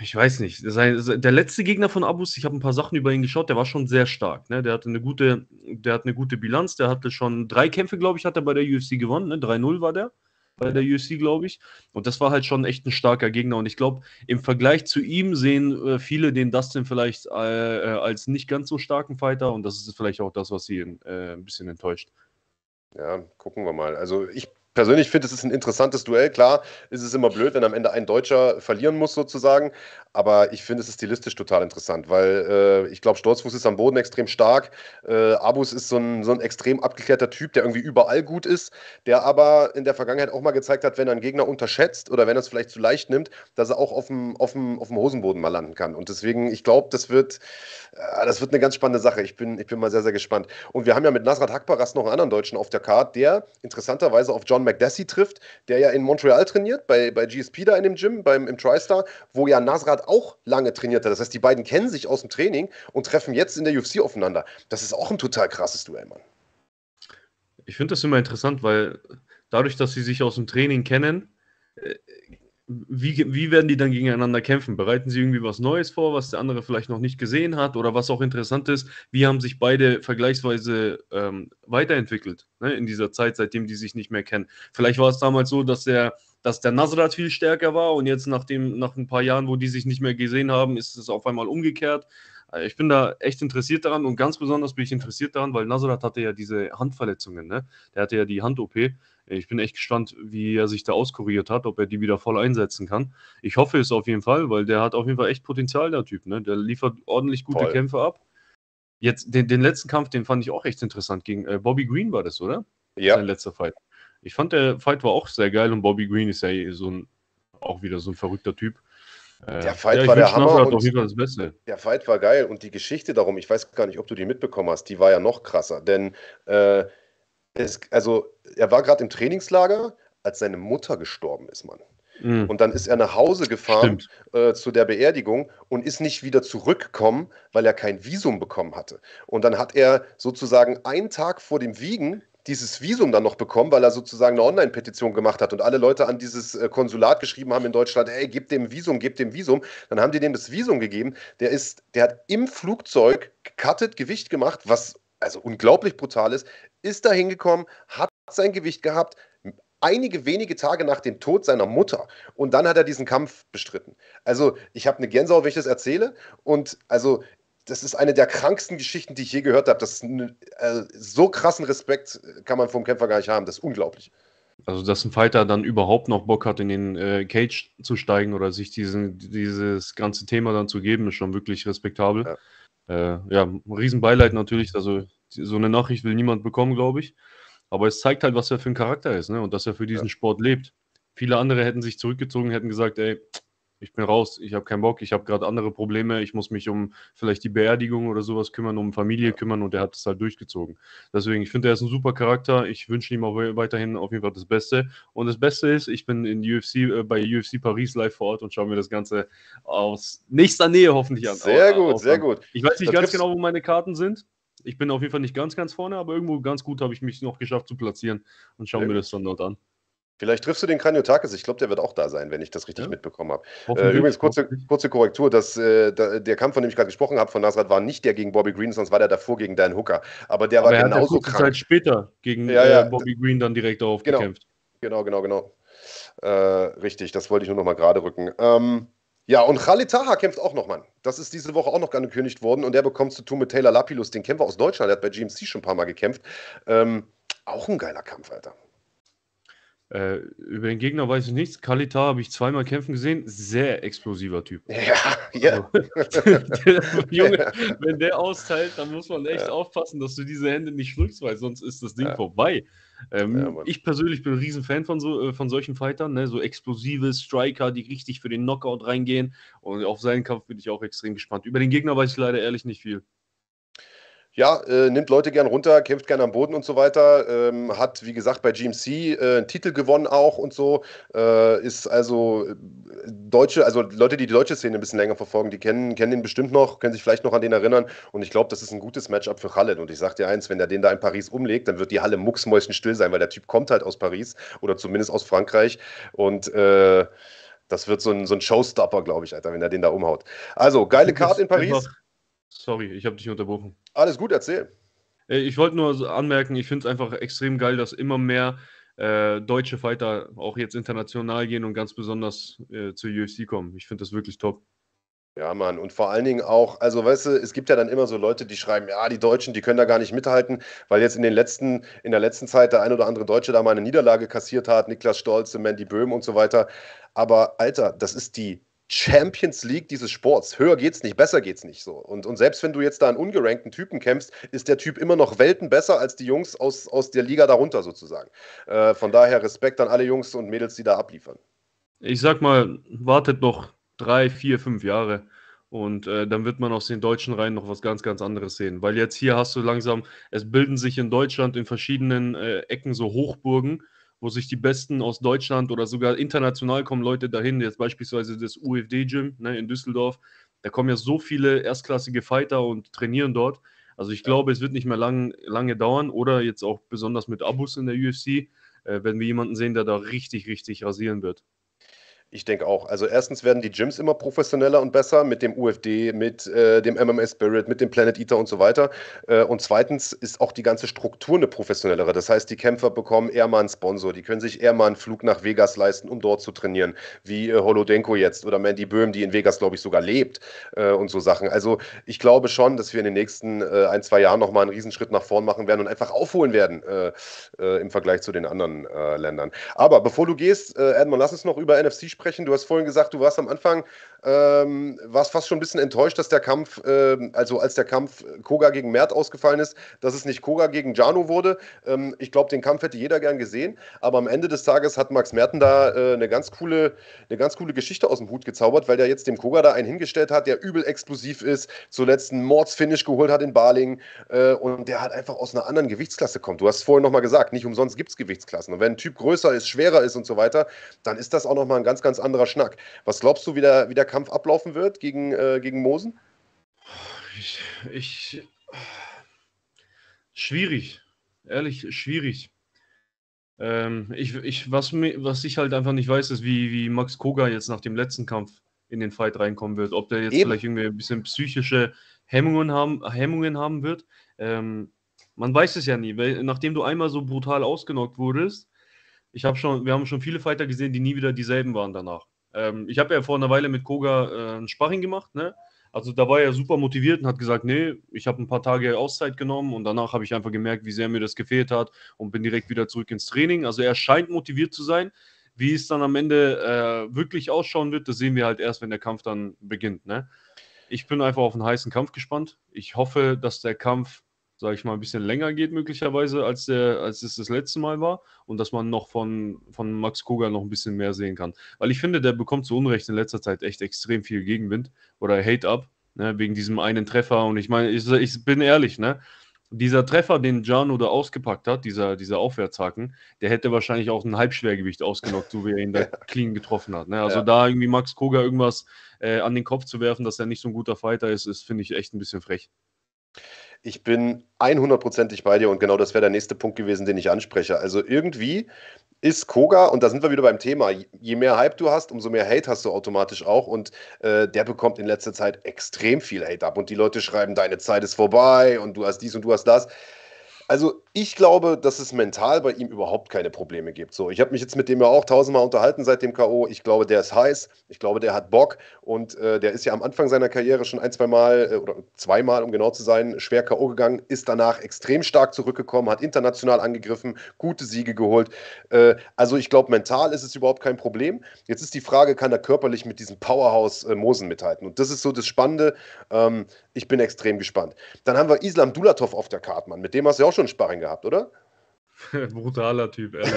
Ich weiß nicht. Der letzte Gegner von Abus, ich habe ein paar Sachen über ihn geschaut, der war schon sehr stark. Ne? Der hatte eine gute, der hat eine gute Bilanz, der hatte schon drei Kämpfe, glaube ich, hat er bei der UFC gewonnen. Ne? 3-0 war der bei der UFC, glaube ich. Und das war halt schon echt ein starker Gegner. Und ich glaube, im Vergleich zu ihm sehen äh, viele den Dustin vielleicht äh, äh, als nicht ganz so starken Fighter. Und das ist vielleicht auch das, was sie äh, ein bisschen enttäuscht. Ja, gucken wir mal. Also ich persönlich finde, es ist ein interessantes Duell. Klar ist es immer blöd, wenn am Ende ein Deutscher verlieren muss, sozusagen. Aber ich finde, es ist stilistisch total interessant, weil äh, ich glaube, Sturzfuß ist am Boden extrem stark. Äh, Abus ist so ein, so ein extrem abgeklärter Typ, der irgendwie überall gut ist, der aber in der Vergangenheit auch mal gezeigt hat, wenn er einen Gegner unterschätzt oder wenn er es vielleicht zu leicht nimmt, dass er auch auf dem Hosenboden mal landen kann. Und deswegen, ich glaube, das wird, äh, das wird eine ganz spannende Sache. Ich bin, ich bin mal sehr, sehr gespannt. Und wir haben ja mit Nasrat Hakbaras noch einen anderen Deutschen auf der Karte, der interessanterweise auf John McDessie trifft, der ja in Montreal trainiert, bei, bei GSP da in dem Gym, beim, im TriStar, wo ja Nasrat auch lange trainiert hat. Das heißt, die beiden kennen sich aus dem Training und treffen jetzt in der UFC aufeinander. Das ist auch ein total krasses Duell, Mann. Ich finde das immer interessant, weil dadurch, dass sie sich aus dem Training kennen, äh, wie, wie werden die dann gegeneinander kämpfen? Bereiten sie irgendwie was Neues vor, was der andere vielleicht noch nicht gesehen hat? Oder was auch interessant ist, wie haben sich beide vergleichsweise ähm, weiterentwickelt ne, in dieser Zeit, seitdem die sich nicht mehr kennen? Vielleicht war es damals so, dass der, dass der Nasrat viel stärker war und jetzt nach, dem, nach ein paar Jahren, wo die sich nicht mehr gesehen haben, ist es auf einmal umgekehrt. Äh, ich bin da echt interessiert daran und ganz besonders bin ich interessiert daran, weil Nasrat hatte ja diese Handverletzungen, ne? Der hatte ja die Hand-OP ich bin echt gespannt, wie er sich da auskuriert hat, ob er die wieder voll einsetzen kann. Ich hoffe es auf jeden Fall, weil der hat auf jeden Fall echt Potenzial, der Typ. Ne? Der liefert ordentlich gute voll. Kämpfe ab. Jetzt den, den, letzten Kampf, den fand ich auch echt interessant. Gegen äh, Bobby Green war das, oder? Ja. Sein letzter Fight. Ich fand, der Fight war auch sehr geil und Bobby Green ist ja eh so ein, auch wieder so ein verrückter Typ. Äh, der Fight ja, war der Hammer. Und. Der Fight war geil und die Geschichte darum, ich weiß gar nicht, ob du die mitbekommen hast, die war ja noch krasser. Denn äh, es, also, er war gerade im Trainingslager, als seine Mutter gestorben ist, Mann. Mhm. Und dann ist er nach Hause gefahren äh, zu der Beerdigung und ist nicht wieder zurückgekommen, weil er kein Visum bekommen hatte. Und dann hat er sozusagen einen Tag vor dem Wiegen dieses Visum dann noch bekommen, weil er sozusagen eine Online-Petition gemacht hat und alle Leute an dieses äh, Konsulat geschrieben haben in Deutschland, ey, gib dem Visum, gib dem Visum. Dann haben die dem das Visum gegeben. Der ist, der hat im Flugzeug gecuttet, Gewicht gemacht, was also unglaublich brutal ist, ist da hingekommen, hat sein Gewicht gehabt, einige wenige Tage nach dem Tod seiner Mutter. Und dann hat er diesen Kampf bestritten. Also, ich habe eine Gänsehaut, wenn ich das erzähle. Und also, das ist eine der kranksten Geschichten, die ich je gehört habe. Das äh, so krassen Respekt kann man vom Kämpfer gar nicht haben. Das ist unglaublich. Also, dass ein Fighter dann überhaupt noch Bock hat, in den äh, Cage zu steigen oder sich diesen, dieses ganze Thema dann zu geben, ist schon wirklich respektabel. Ja. Äh, ja, ein Riesenbeileid natürlich. Also so eine Nachricht will niemand bekommen, glaube ich. Aber es zeigt halt, was er für ein Charakter ist ne? und dass er für diesen ja. Sport lebt. Viele andere hätten sich zurückgezogen, hätten gesagt, ey, ich bin raus, ich habe keinen Bock, ich habe gerade andere Probleme, ich muss mich um vielleicht die Beerdigung oder sowas kümmern, um Familie kümmern und er hat es halt durchgezogen. Deswegen, ich finde, er ist ein super Charakter, ich wünsche ihm auch weiterhin auf jeden Fall das Beste. Und das Beste ist, ich bin in UFC, äh, bei UFC Paris live vor Ort und schaue mir das Ganze aus nächster Nähe hoffentlich an. Sehr gut, sehr gut. Ich weiß nicht da ganz genau, wo meine Karten sind. Ich bin auf jeden Fall nicht ganz, ganz vorne, aber irgendwo ganz gut habe ich mich noch geschafft zu platzieren und schauen wir das dann dort an. Vielleicht triffst du den Kraniotakis. Ich glaube, der wird auch da sein, wenn ich das richtig ja. mitbekommen habe. Äh, übrigens, kurze, kurze Korrektur: das, äh, der Kampf, von dem ich gerade gesprochen habe, von Nasrat, war nicht der gegen Bobby Green, sonst war der davor gegen Dan Hooker. Aber der Aber war er genauso hat krank. Zeit später gegen ja, ja. Äh, Bobby Green dann direkt darauf genau. gekämpft. Genau, genau, genau. Äh, richtig, das wollte ich nur noch mal gerade rücken. Ähm, ja, und Khalid Taha kämpft auch noch, Mann. Das ist diese Woche auch noch angekündigt worden und der bekommt zu tun mit Taylor Lapilus, den Kämpfer aus Deutschland. Der hat bei GMC schon ein paar Mal gekämpft. Ähm, auch ein geiler Kampf, Alter. Äh, über den Gegner weiß ich nichts. Kalita habe ich zweimal kämpfen gesehen. Sehr explosiver Typ. Ja, ja. Also, Junge, wenn der austeilt, dann muss man echt ja. aufpassen, dass du diese Hände nicht schluckst, weil sonst ist das Ding ja. vorbei. Ähm, ja, ich persönlich bin ein Riesenfan von, so, äh, von solchen Fightern, ne? so explosive Striker, die richtig für den Knockout reingehen. Und auf seinen Kampf bin ich auch extrem gespannt. Über den Gegner weiß ich leider ehrlich nicht viel ja, äh, nimmt Leute gern runter, kämpft gern am Boden und so weiter. Ähm, hat, wie gesagt, bei GMC äh, einen Titel gewonnen auch und so. Äh, ist also äh, Deutsche, also Leute, die die deutsche Szene ein bisschen länger verfolgen, die kennen, kennen den bestimmt noch, können sich vielleicht noch an den erinnern. Und ich glaube, das ist ein gutes Matchup für Khaled. Und ich sag dir eins, wenn der den da in Paris umlegt, dann wird die Halle mucksmäuschen still sein, weil der Typ kommt halt aus Paris oder zumindest aus Frankreich. Und äh, Das wird so ein, so ein Showstopper, glaube ich, Alter, wenn er den da umhaut. Also, geile Karte in Paris. Sorry, ich habe dich unterbrochen. Alles gut, erzähl. Äh, ich wollte nur anmerken, ich finde es einfach extrem geil, dass immer mehr äh, deutsche Fighter auch jetzt international gehen und ganz besonders äh, zur UFC kommen. Ich finde das wirklich top. Ja, Mann, und vor allen Dingen auch, also weißt du, es gibt ja dann immer so Leute, die schreiben, ja, die Deutschen, die können da gar nicht mithalten, weil jetzt in den letzten, in der letzten Zeit der ein oder andere Deutsche da mal eine Niederlage kassiert hat, Niklas Stolze, Mandy Böhm und so weiter. Aber Alter, das ist die Champions League dieses Sports. Höher geht's nicht, besser geht's nicht so. Und, und selbst wenn du jetzt da einen ungerankten Typen kämpfst, ist der Typ immer noch Welten besser als die Jungs aus, aus der Liga darunter sozusagen. Äh, von daher Respekt an alle Jungs und Mädels, die da abliefern. Ich sag mal, wartet noch drei, vier, fünf Jahre. Und äh, dann wird man aus den deutschen Reihen noch was ganz, ganz anderes sehen. Weil jetzt hier hast du langsam, es bilden sich in Deutschland in verschiedenen äh, Ecken so Hochburgen, wo sich die Besten aus Deutschland oder sogar international kommen Leute dahin. Jetzt beispielsweise das UFD-Gym ne, in Düsseldorf. Da kommen ja so viele erstklassige Fighter und trainieren dort. Also ich glaube, es wird nicht mehr lang, lange dauern oder jetzt auch besonders mit Abus in der UFC, äh, werden wir jemanden sehen, der da richtig, richtig rasieren wird. Ich denke auch. Also erstens werden die Gyms immer professioneller und besser mit dem UFD, mit äh, dem MMA Spirit, mit dem Planet Eater und so weiter. Äh, und zweitens ist auch die ganze Struktur eine professionellere. Das heißt, die Kämpfer bekommen eher mal einen Sponsor. Die können sich eher mal einen Flug nach Vegas leisten, um dort zu trainieren. Wie äh, Holodenko jetzt oder Mandy Böhm, die in Vegas, glaube ich, sogar lebt äh, und so Sachen. Also ich glaube schon, dass wir in den nächsten äh, ein, zwei Jahren nochmal einen Riesenschritt nach vorn machen werden und einfach aufholen werden äh, im Vergleich zu den anderen Ländern. Aber bevor du gehst, Edmund, lass uns noch über NFC sprechen sprechen. Du hast vorhin gesagt, du warst am Anfang, ähm, warst fast schon ein bisschen enttäuscht, dass der Kampf, äh, also als der Kampf Koga gegen Mert ausgefallen ist, dass es nicht Koga gegen Jano wurde. Ähm, ich glaube, den Kampf hätte jeder gern gesehen, aber am Ende des Tages hat Max Merten da äh, eine, ganz coole, eine ganz coole Geschichte aus dem Hut gezaubert, weil der jetzt dem Koga da einen hingestellt hat, der übel explosiv ist, zuletzt einen Mordsfinish geholt hat in Baling äh, und der halt einfach aus einer anderen Gewichtsklasse kommt. Du hast vorhin nochmal gesagt, nicht umsonst gibt es Gewichtsklassen. Und wenn ein Typ größer ist, schwerer ist und so weiter, dann ist das auch nochmal ein ganz, ganz anderer Schnack. Was glaubst du, wie der, wie der Kampf ablaufen wird gegen, äh, gegen Mosen? Ich, ich. Schwierig. Ehrlich, schwierig. Ähm, ich, ich, was, was ich halt einfach nicht weiß, ist, wie, wie Max Koga jetzt nach dem letzten Kampf in den Fight reinkommen wird. Ob der jetzt Eben. vielleicht irgendwie ein bisschen psychische Hemmungen haben, Hemmungen haben wird. Ähm, man weiß es ja nie, weil nachdem du einmal so brutal ausgenockt wurdest, ich habe schon, wir haben schon viele Fighter gesehen, die nie wieder dieselben waren danach. Ähm, ich habe ja vor einer Weile mit Koga äh, ein Sparring gemacht, ne? Also da war er super motiviert und hat gesagt, nee, ich habe ein paar Tage Auszeit genommen und danach habe ich einfach gemerkt, wie sehr mir das gefehlt hat und bin direkt wieder zurück ins Training. Also er scheint motiviert zu sein. Wie es dann am Ende äh, wirklich ausschauen wird, das sehen wir halt erst, wenn der Kampf dann beginnt. Ne? Ich bin einfach auf einen heißen Kampf gespannt. Ich hoffe, dass der Kampf sage ich mal, ein bisschen länger geht möglicherweise, als, der, als es das letzte Mal war und dass man noch von, von Max Koga noch ein bisschen mehr sehen kann. Weil ich finde, der bekommt zu Unrecht in letzter Zeit echt extrem viel Gegenwind oder Hate-Up, ne, wegen diesem einen Treffer und ich meine, ich, ich bin ehrlich, ne, dieser Treffer, den Jano da ausgepackt hat, dieser, dieser Aufwärtshaken, der hätte wahrscheinlich auch ein Halbschwergewicht ausgenockt, so wie er ihn da clean getroffen hat. Ne? Also ja. da irgendwie Max Koga irgendwas äh, an den Kopf zu werfen, dass er nicht so ein guter Fighter ist, ist, finde ich, echt ein bisschen frech. Ich bin 100%ig bei dir und genau das wäre der nächste Punkt gewesen, den ich anspreche. Also irgendwie ist Koga, und da sind wir wieder beim Thema, je mehr Hype du hast, umso mehr Hate hast du automatisch auch. Und äh, der bekommt in letzter Zeit extrem viel Hate ab. Und die Leute schreiben, deine Zeit ist vorbei und du hast dies und du hast das. Also ich glaube, dass es mental bei ihm überhaupt keine Probleme gibt. So, ich habe mich jetzt mit dem ja auch tausendmal unterhalten seit dem K.O. Ich glaube, der ist heiß. Ich glaube, der hat Bock. Und äh, der ist ja am Anfang seiner Karriere schon ein, zwei Mal äh, oder zweimal, um genau zu sein, schwer K.O. gegangen, ist danach extrem stark zurückgekommen, hat international angegriffen, gute Siege geholt. Äh, also ich glaube, mental ist es überhaupt kein Problem. Jetzt ist die Frage, kann er körperlich mit diesem Powerhouse äh, Mosen mithalten? Und das ist so das Spannende. Ähm, ich bin extrem gespannt. Dann haben wir Islam Dulatov auf der Karte, Mann. Mit dem hast du ja auch schon Sparring gehabt, oder? Brutaler Typ, ehrlich.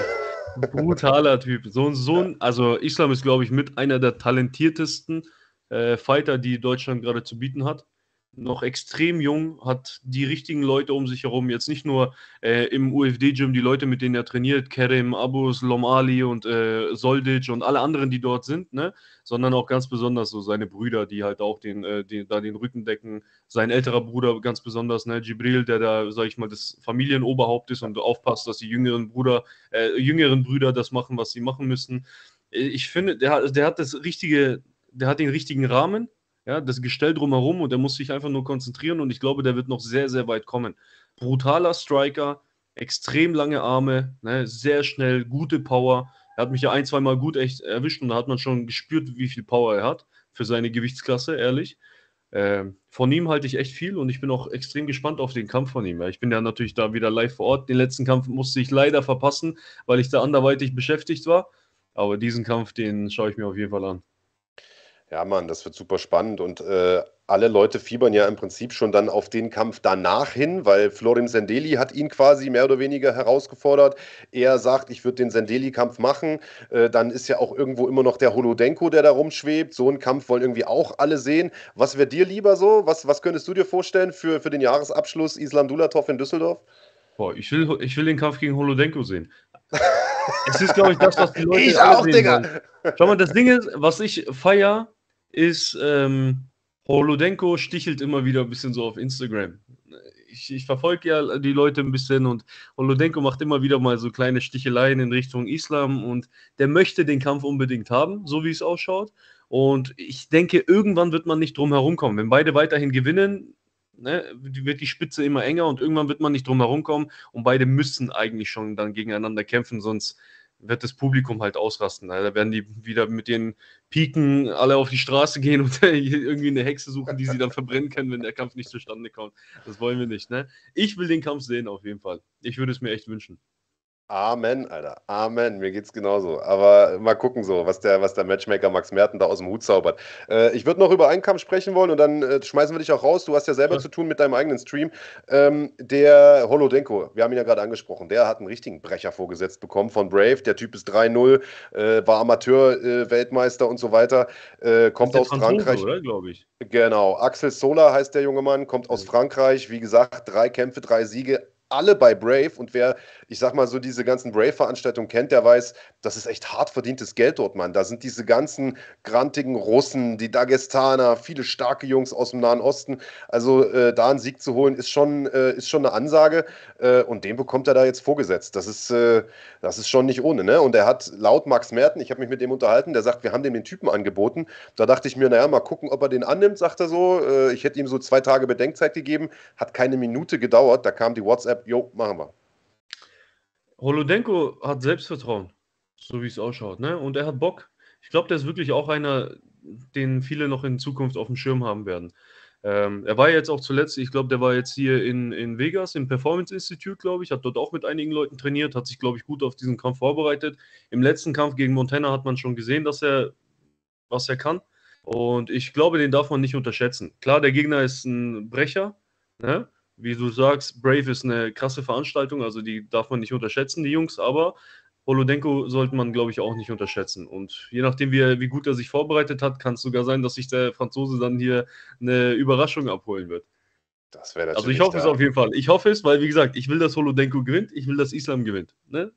Brutaler Typ. So, ein, also Islam ist, glaube ich, mit einer der talentiertesten äh, Fighter, die Deutschland gerade zu bieten hat noch extrem jung, hat die richtigen Leute um sich herum. Jetzt nicht nur äh, im UFD-Gym die Leute, mit denen er trainiert, Kerem, Abus, Lomali und äh, Soldic und alle anderen, die dort sind, ne? sondern auch ganz besonders so seine Brüder, die halt auch den, äh, den, da den Rücken decken. Sein älterer Bruder ganz besonders, ne? Jibril, der da, sag ich mal, das Familienoberhaupt ist und aufpasst, dass die jüngeren Brüder, äh, jüngeren Brüder das machen, was sie machen müssen. Ich finde, der, der hat das richtige, der hat den richtigen Rahmen, ja, das Gestell drumherum und der muss sich einfach nur konzentrieren und ich glaube, der wird noch sehr, sehr weit kommen. Brutaler Striker, extrem lange Arme, ne, sehr schnell, gute Power. Er hat mich ja ein, zwei Mal gut echt erwischt und da hat man schon gespürt, wie viel Power er hat für seine Gewichtsklasse, ehrlich. Äh, von ihm halte ich echt viel und ich bin auch extrem gespannt auf den Kampf von ihm. Ich bin ja natürlich da wieder live vor Ort. Den letzten Kampf musste ich leider verpassen, weil ich da anderweitig beschäftigt war. Aber diesen Kampf, den schaue ich mir auf jeden Fall an. Ja, Mann, das wird super spannend und äh, alle Leute fiebern ja im Prinzip schon dann auf den Kampf danach hin, weil Florin Sendeli hat ihn quasi mehr oder weniger herausgefordert. Er sagt, ich würde den Sendeli-Kampf machen. Äh, dann ist ja auch irgendwo immer noch der Holodenko, der da rumschwebt. So einen Kampf wollen irgendwie auch alle sehen. Was wäre dir lieber so? Was, was könntest du dir vorstellen für, für den Jahresabschluss Islam Dulatov in Düsseldorf? Boah, ich will, ich will den Kampf gegen Holodenko sehen. es ist, glaube ich, das, was die Leute ich auch, Digga. Wollen. Schau mal, das Ding ist, was ich feier, ist, ähm, Holodenko stichelt immer wieder ein bisschen so auf Instagram. Ich, ich verfolge ja die Leute ein bisschen und Holodenko macht immer wieder mal so kleine Sticheleien in Richtung Islam und der möchte den Kampf unbedingt haben, so wie es ausschaut. Und ich denke, irgendwann wird man nicht drum herum kommen. Wenn beide weiterhin gewinnen, ne, wird die Spitze immer enger und irgendwann wird man nicht drum herum kommen und beide müssen eigentlich schon dann gegeneinander kämpfen, sonst wird das Publikum halt ausrasten. Da werden die wieder mit den Piken alle auf die Straße gehen und irgendwie eine Hexe suchen, die sie dann verbrennen können, wenn der Kampf nicht zustande kommt. Das wollen wir nicht. Ne? Ich will den Kampf sehen, auf jeden Fall. Ich würde es mir echt wünschen. Amen, Alter. Amen. Mir geht's genauso. Aber mal gucken so, was der, was der Matchmaker Max Merten da aus dem Hut zaubert. Äh, ich würde noch über einen Kampf sprechen wollen und dann äh, schmeißen wir dich auch raus. Du hast ja selber ja. zu tun mit deinem eigenen Stream. Ähm, der Holodenko, wir haben ihn ja gerade angesprochen, der hat einen richtigen Brecher vorgesetzt bekommen von Brave. Der Typ ist 3-0, äh, war Amateur-Weltmeister äh, und so weiter. Äh, kommt aus Franzose, Frankreich. Glaube ich. Genau. Axel Sola heißt der junge Mann, kommt aus Frankreich. Wie gesagt, drei Kämpfe, drei Siege alle bei Brave und wer, ich sag mal so, diese ganzen Brave-Veranstaltungen kennt, der weiß, das ist echt hart verdientes Geld dort, Mann. Da sind diese ganzen grantigen Russen, die Dagestaner, viele starke Jungs aus dem Nahen Osten. Also äh, da einen Sieg zu holen, ist schon, äh, ist schon eine Ansage äh, und den bekommt er da jetzt vorgesetzt. Das ist, äh, das ist schon nicht ohne, ne? Und er hat laut Max Merten, ich habe mich mit dem unterhalten, der sagt, wir haben dem den Typen angeboten. Da dachte ich mir, naja, mal gucken, ob er den annimmt, sagt er so. Äh, ich hätte ihm so zwei Tage Bedenkzeit gegeben, hat keine Minute gedauert, da kam die WhatsApp gesagt, jo, machen wir. Holodenko hat Selbstvertrauen, so wie es ausschaut, ne? Und er hat Bock. Ich glaube, der ist wirklich auch einer, den viele noch in Zukunft auf dem Schirm haben werden. Ähm, er war jetzt auch zuletzt, ich glaube, der war jetzt hier in, in Vegas im Performance Institute, glaube ich, hat dort auch mit einigen Leuten trainiert, hat sich, glaube ich, gut auf diesen Kampf vorbereitet. Im letzten Kampf gegen Montana hat man schon gesehen, dass er, was er kann. Und ich glaube, den darf man nicht unterschätzen. Klar, der Gegner ist ein Brecher, ne? Wie du sagst, Brave ist eine krasse Veranstaltung, also die darf man nicht unterschätzen, die Jungs, aber Holodenko sollte man, glaube ich, auch nicht unterschätzen. Und je nachdem, wie, wie gut er sich vorbereitet hat, kann es sogar sein, dass sich der Franzose dann hier eine Überraschung abholen wird. Das wäre. Also ich hoffe da. es auf jeden Fall. Ich hoffe es, weil wie gesagt, ich will, dass Holodenko gewinnt, ich will, dass Islam gewinnt. Ne?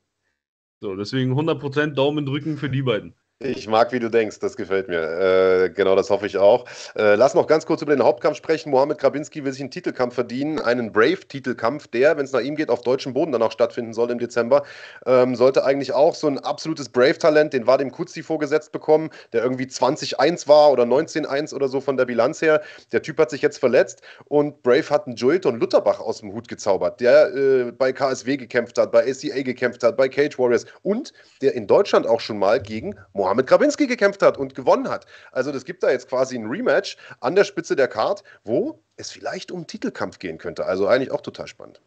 So, deswegen 100% Daumen drücken für die beiden. Ich mag, wie du denkst, das gefällt mir. Äh, genau, das hoffe ich auch. Äh, lass noch ganz kurz über den Hauptkampf sprechen. Mohamed Grabinski will sich einen Titelkampf verdienen, einen Brave-Titelkampf, der, wenn es nach ihm geht, auf deutschem Boden dann auch stattfinden soll im Dezember. Ähm, sollte eigentlich auch so ein absolutes Brave-Talent, den Vadim Kutzi vorgesetzt bekommen, der irgendwie 20-1 war oder 19-1 oder so von der Bilanz her. Der Typ hat sich jetzt verletzt und Brave hat einen Joelton Lutterbach aus dem Hut gezaubert, der äh, bei KSW gekämpft hat, bei ACA gekämpft hat, bei Cage Warriors und der in Deutschland auch schon mal gegen Mohamed Mohamed Grabinski gekämpft hat und gewonnen hat. Also das gibt da jetzt quasi ein Rematch an der Spitze der Card, wo es vielleicht um Titelkampf gehen könnte. Also eigentlich auch total spannend.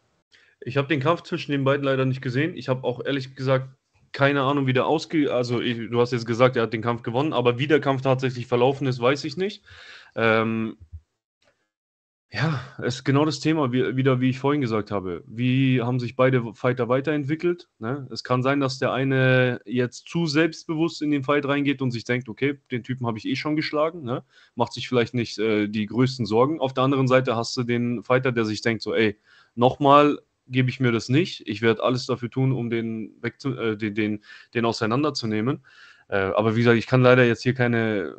Ich habe den Kampf zwischen den beiden leider nicht gesehen. Ich habe auch ehrlich gesagt keine Ahnung, wie der ausgeht. Also ich, du hast jetzt gesagt, er hat den Kampf gewonnen, aber wie der Kampf tatsächlich verlaufen ist, weiß ich nicht. Ähm, ja, es ist genau das Thema, wie, wieder wie ich vorhin gesagt habe. Wie haben sich beide Fighter weiterentwickelt? Ne? Es kann sein, dass der eine jetzt zu selbstbewusst in den Fight reingeht und sich denkt, okay, den Typen habe ich eh schon geschlagen, ne? macht sich vielleicht nicht äh, die größten Sorgen. Auf der anderen Seite hast du den Fighter, der sich denkt, so, ey, nochmal gebe ich mir das nicht. Ich werde alles dafür tun, um den, äh, den, den, den auseinanderzunehmen. Äh, aber wie gesagt, ich kann leider jetzt hier keine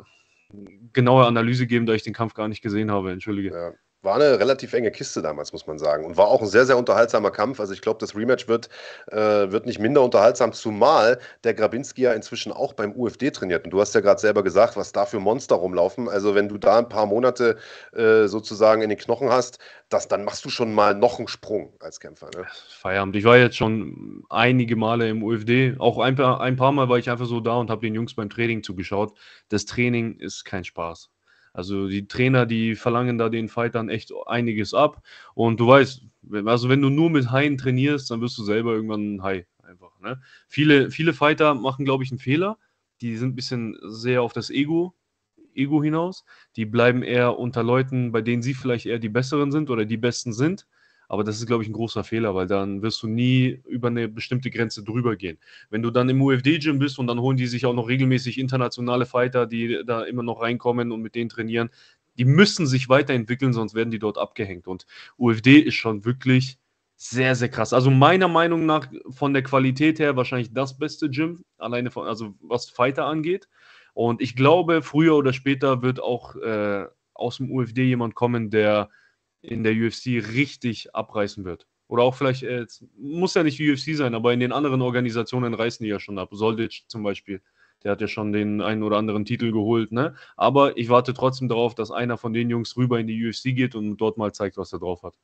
genaue Analyse geben, da ich den Kampf gar nicht gesehen habe. Entschuldige. Ja. War eine relativ enge Kiste damals, muss man sagen. Und war auch ein sehr, sehr unterhaltsamer Kampf. Also ich glaube, das Rematch wird, äh, wird nicht minder unterhaltsam, zumal der Grabinski ja inzwischen auch beim UFD trainiert. Und du hast ja gerade selber gesagt, was da für Monster rumlaufen. Also wenn du da ein paar Monate äh, sozusagen in den Knochen hast, das, dann machst du schon mal noch einen Sprung als Kämpfer. Ne? Feierabend. Ich war jetzt schon einige Male im UFD. Auch ein paar, ein paar Mal war ich einfach so da und habe den Jungs beim Training zugeschaut. Das Training ist kein Spaß. Also die Trainer, die verlangen da den Fightern echt einiges ab. Und du weißt, also wenn du nur mit Haien trainierst, dann wirst du selber irgendwann ein Hai. Einfach. Ne? Viele, viele Fighter machen, glaube ich, einen Fehler. Die sind ein bisschen sehr auf das Ego, Ego hinaus. Die bleiben eher unter Leuten, bei denen sie vielleicht eher die Besseren sind oder die Besten sind. Aber das ist, glaube ich, ein großer Fehler, weil dann wirst du nie über eine bestimmte Grenze drüber gehen. Wenn du dann im UFD-Gym bist und dann holen die sich auch noch regelmäßig internationale Fighter, die da immer noch reinkommen und mit denen trainieren, die müssen sich weiterentwickeln, sonst werden die dort abgehängt. Und UFD ist schon wirklich sehr, sehr krass. Also meiner Meinung nach von der Qualität her wahrscheinlich das beste Gym, alleine von, also was Fighter angeht. Und ich glaube, früher oder später wird auch äh, aus dem UFD jemand kommen, der in der UFC richtig abreißen wird. Oder auch vielleicht, äh, muss ja nicht UFC sein, aber in den anderen Organisationen reißen die ja schon ab. Soldic zum Beispiel, der hat ja schon den einen oder anderen Titel geholt, ne? Aber ich warte trotzdem darauf, dass einer von den Jungs rüber in die UFC geht und dort mal zeigt, was er drauf hat.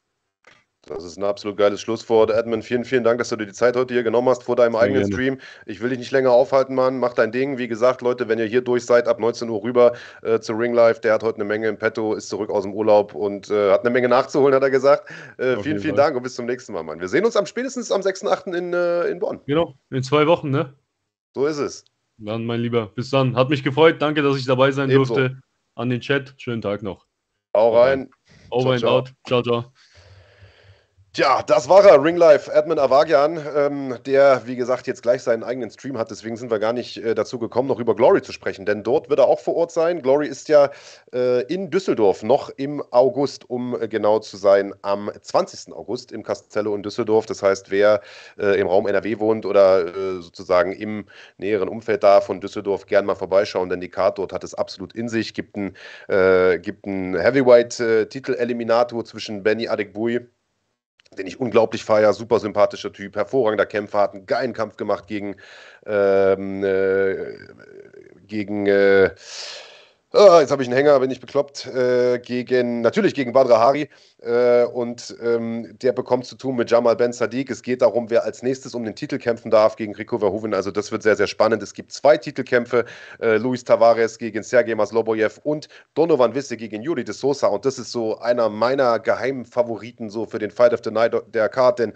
Das ist ein absolut geiles Schlusswort. Edmund, vielen, vielen Dank, dass du dir die Zeit heute hier genommen hast vor deinem eigenen gerne. Stream. Ich will dich nicht länger aufhalten, Mann. Mach dein Ding. Wie gesagt, Leute, wenn ihr hier durch seid, ab 19 Uhr rüber äh, zu Ring Live. Der hat heute eine Menge im Petto, ist zurück aus dem Urlaub und äh, hat eine Menge nachzuholen, hat er gesagt. Äh, vielen, vielen. Dank und bis zum nächsten Mal, Mann. Wir sehen uns am spätestens am 6.8. In, äh, in Bonn. Genau, in zwei Wochen, ne? So ist es. Dann, mein Lieber, bis dann. Hat mich gefreut. Danke, dass ich dabei sein Ebenso. durfte. An den Chat. Schönen Tag noch. Hau rein. Over ciao, and ciao. out. Ciao, ciao. Tja, das war er, Ringlife, Admin Avagian, ähm, der, wie gesagt, jetzt gleich seinen eigenen Stream hat. Deswegen sind wir gar nicht äh, dazu gekommen, noch über Glory zu sprechen, denn dort wird er auch vor Ort sein. Glory ist ja äh, in Düsseldorf noch im August, um äh, genau zu sein, am 20. August im Castello in Düsseldorf. Das heißt, wer äh, im Raum NRW wohnt oder äh, sozusagen im näheren Umfeld da von Düsseldorf, gern mal vorbeischauen, denn die Karte dort hat es absolut in sich. Gibt einen, äh, gibt einen Heavyweight-Titel-Eliminator zwischen Benny Adekbui den ich unglaublich feiere, super sympathischer Typ, hervorragender Kämpfer, hat einen geilen Kampf gemacht gegen, ähm, äh, gegen äh, Oh, jetzt habe ich einen Hänger, bin ich bekloppt. Äh, gegen, natürlich gegen Badra Hari. Äh, und ähm, der bekommt zu tun mit Jamal Ben Sadiq. Es geht darum, wer als nächstes um den Titel kämpfen darf gegen Rico Verhoeven. Also, das wird sehr, sehr spannend. Es gibt zwei Titelkämpfe: äh, Luis Tavares gegen Sergej Maslobojew und Donovan Wisse gegen Yuri de Sosa. Und das ist so einer meiner geheimen Favoriten so für den Fight of the Night der Card. Denn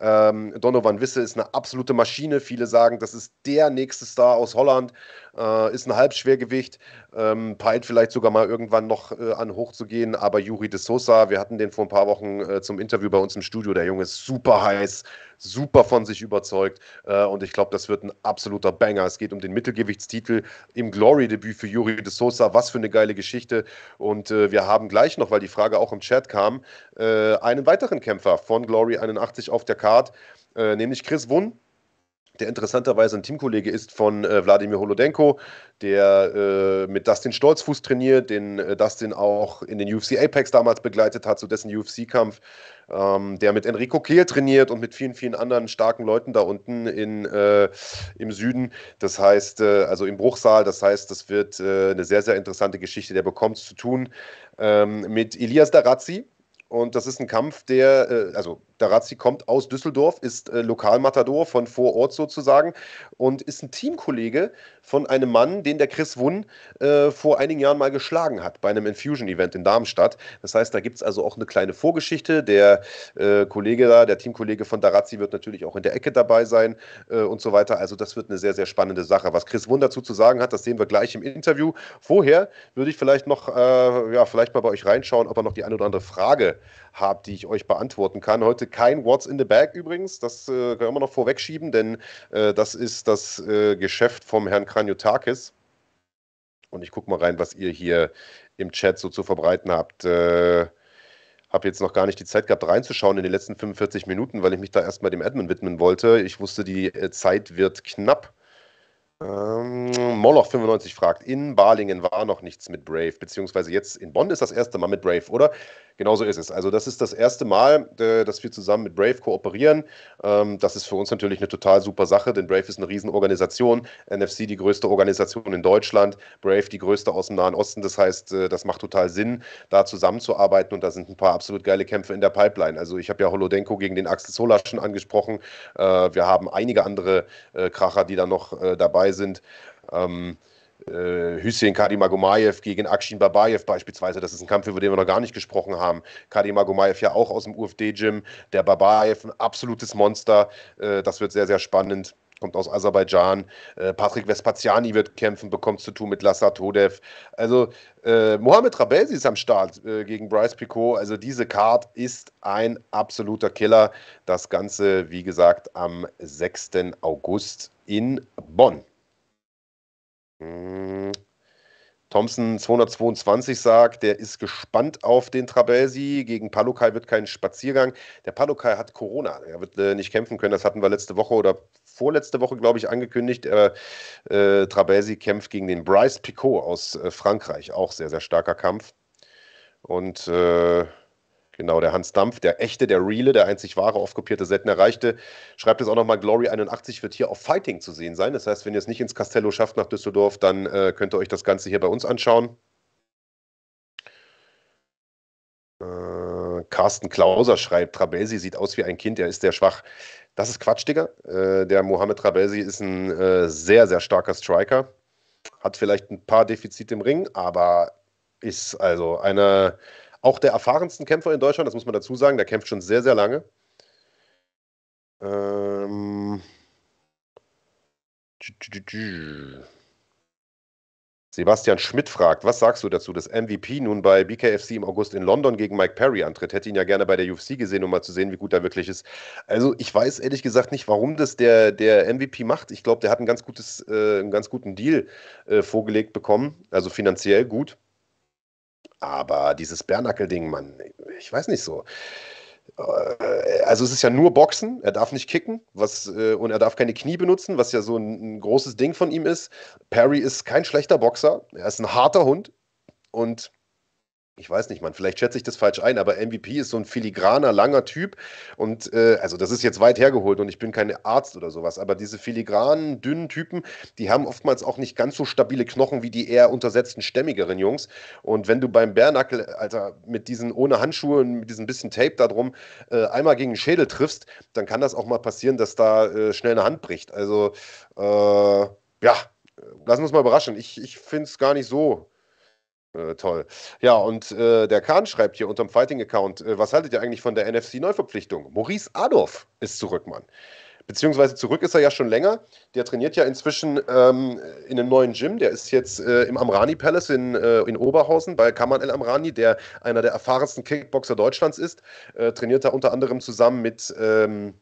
ähm, Donovan Wisse ist eine absolute Maschine. Viele sagen, das ist der nächste Star aus Holland. Äh, ist ein Halbschwergewicht, ähm, peilt vielleicht sogar mal irgendwann noch äh, an hochzugehen. Aber Juri de Sosa, wir hatten den vor ein paar Wochen äh, zum Interview bei uns im Studio. Der Junge ist super heiß, super von sich überzeugt. Äh, und ich glaube, das wird ein absoluter Banger. Es geht um den Mittelgewichtstitel im Glory-Debüt für Juri de Sosa. Was für eine geile Geschichte. Und äh, wir haben gleich noch, weil die Frage auch im Chat kam, äh, einen weiteren Kämpfer von Glory 81 auf der Card, nämlich Chris Wunn der interessanterweise ein Teamkollege ist von äh, Wladimir Holodenko, der äh, mit Dustin Stolzfuß trainiert, den äh, Dustin auch in den UFC Apex damals begleitet hat, zu dessen UFC-Kampf, ähm, der mit Enrico Kehl trainiert und mit vielen, vielen anderen starken Leuten da unten in, äh, im Süden. Das heißt, äh, also im Bruchsaal, das heißt, das wird äh, eine sehr, sehr interessante Geschichte. Der bekommt es zu tun ähm, mit Elias Darazzi. Und das ist ein Kampf, der, also Darazzi kommt aus Düsseldorf, ist äh, Lokalmatador von vor Ort sozusagen und ist ein Teamkollege von einem Mann, den der Chris Wunn äh, vor einigen Jahren mal geschlagen hat bei einem Infusion-Event in Darmstadt. Das heißt, da gibt es also auch eine kleine Vorgeschichte. Der äh, Kollege da, der Teamkollege von Darazzi wird natürlich auch in der Ecke dabei sein äh, und so weiter. Also das wird eine sehr, sehr spannende Sache. Was Chris Wunn dazu zu sagen hat, das sehen wir gleich im Interview. Vorher würde ich vielleicht noch, äh, ja, vielleicht mal bei euch reinschauen, ob er noch die eine oder andere Frage habt, die ich euch beantworten kann. Heute kein What's in the Bag übrigens, das äh, können wir noch vorwegschieben, denn äh, das ist das äh, Geschäft vom Herrn Kranjotakis. Und ich gucke mal rein, was ihr hier im Chat so zu verbreiten habt. Äh, habe jetzt noch gar nicht die Zeit gehabt, reinzuschauen in den letzten 45 Minuten, weil ich mich da erstmal dem Admin widmen wollte. Ich wusste, die äh, Zeit wird knapp. Ähm, Moloch95 fragt, in Balingen war noch nichts mit Brave, beziehungsweise jetzt in Bonn ist das erste Mal mit Brave, oder? Genau so ist es. Also das ist das erste Mal, äh, dass wir zusammen mit Brave kooperieren. Ähm, das ist für uns natürlich eine total super Sache, denn Brave ist eine Riesenorganisation. NFC die größte Organisation in Deutschland, Brave die größte aus dem Nahen Osten. Das heißt, äh, das macht total Sinn, da zusammenzuarbeiten und da sind ein paar absolut geile Kämpfe in der Pipeline. Also ich habe ja Holodenko gegen den Axel Solar schon angesprochen. Äh, wir haben einige andere Kracher, die da noch dabei sind. Ähm, äh, Hüseyin Kadimagomayev gegen Akshin Babayev beispielsweise. Das ist ein Kampf, über den wir noch gar nicht gesprochen haben. Kadimagomayev ja auch aus dem UFD-Gym. Der Babayev, ein absolutes Monster. Äh, das wird sehr, sehr spannend. Kommt aus Aserbaidschan. Äh, Patrick Vespaziani wird kämpfen, bekommt zu tun mit Lassar Todev. Also äh, Mohamed Rabelsi ist am Start äh, gegen Bryce Picot. Also diese Card ist ein absoluter Killer. Das Ganze, wie gesagt, am 6. August in Bonn. Hm. Thompson 222 sagt, der ist gespannt auf den Trabelsi. Gegen Palukai wird kein Spaziergang. Der Palukai hat Corona. Er wird äh, nicht kämpfen können. Das hatten wir letzte Woche oder vorletzte Woche, glaube ich, angekündigt. Äh, äh, Trabelsi kämpft gegen den Bryce Picot aus äh, Frankreich. Auch sehr, sehr starker Kampf. Und äh, Genau, der Hans Dampf, der echte, der reale, der einzig wahre, oft kopierte, selten erreichte, schreibt es auch nochmal, Glory 81 wird hier auf Fighting zu sehen sein. Das heißt, wenn ihr es nicht ins Castello schafft nach Düsseldorf, dann äh, könnt ihr euch das Ganze hier bei uns anschauen. Äh, Carsten Klauser schreibt, Trabelsi sieht aus wie ein Kind, er ist sehr schwach. Das ist Quatsch, Digga. Äh, der Mohamed Trabelsi ist ein äh, sehr, sehr starker Striker. Hat vielleicht ein paar Defizite im Ring, aber ist also eine auch der erfahrensten Kämpfer in Deutschland, das muss man dazu sagen, der kämpft schon sehr, sehr lange. Ähm. Sebastian Schmidt fragt, was sagst du dazu, dass MVP nun bei BKFC im August in London gegen Mike Perry antritt? Hätte ihn ja gerne bei der UFC gesehen, um mal zu sehen, wie gut er wirklich ist. Also ich weiß ehrlich gesagt nicht, warum das der, der MVP macht. Ich glaube, der hat ein ganz gutes, äh, einen ganz guten Deal äh, vorgelegt bekommen, also finanziell gut. Aber dieses Bernackel-Ding, Mann, ich weiß nicht so. Äh, also es ist ja nur Boxen, er darf nicht kicken was, äh, und er darf keine Knie benutzen, was ja so ein, ein großes Ding von ihm ist. Perry ist kein schlechter Boxer, er ist ein harter Hund und ich weiß nicht, man, vielleicht schätze ich das falsch ein, aber MVP ist so ein filigraner, langer Typ. Und äh, also das ist jetzt weit hergeholt und ich bin kein Arzt oder sowas, aber diese filigranen, dünnen Typen, die haben oftmals auch nicht ganz so stabile Knochen wie die eher untersetzten, stämmigeren Jungs. Und wenn du beim Bärnackel, Alter, mit diesen ohne Handschuhe und mit diesem bisschen Tape da drum äh, einmal gegen den Schädel triffst, dann kann das auch mal passieren, dass da äh, schnell eine Hand bricht. Also, äh, ja, lassen wir uns mal überraschen. Ich, ich finde es gar nicht so äh, toll. Ja, und äh, der Kahn schreibt hier unterm Fighting-Account, äh, was haltet ihr eigentlich von der NFC-Neuverpflichtung? Maurice Adolf ist zurück, Mann. Beziehungsweise zurück ist er ja schon länger. Der trainiert ja inzwischen ähm, in einem neuen Gym. Der ist jetzt äh, im Amrani Palace in, äh, in Oberhausen bei Kaman El Amrani, der einer der erfahrensten Kickboxer Deutschlands ist. Äh, trainiert da unter anderem zusammen mit. Ähm,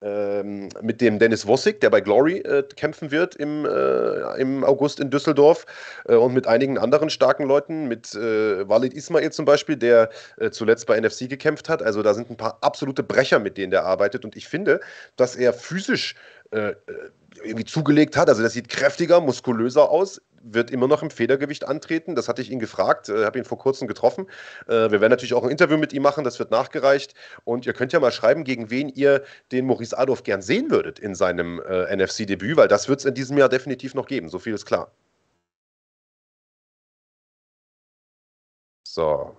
ähm, mit dem Dennis Wossig, der bei Glory äh, kämpfen wird im, äh, im August in Düsseldorf äh, und mit einigen anderen starken Leuten, mit äh, Walid Ismail zum Beispiel, der äh, zuletzt bei NFC gekämpft hat. Also da sind ein paar absolute Brecher, mit denen der arbeitet und ich finde, dass er physisch äh, irgendwie zugelegt hat. Also das sieht kräftiger, muskulöser aus wird immer noch im Federgewicht antreten. Das hatte ich ihn gefragt, äh, habe ihn vor kurzem getroffen. Äh, wir werden natürlich auch ein Interview mit ihm machen, das wird nachgereicht. Und ihr könnt ja mal schreiben, gegen wen ihr den Maurice Adolf gern sehen würdet in seinem äh, NFC-Debüt, weil das wird es in diesem Jahr definitiv noch geben. So viel ist klar. So.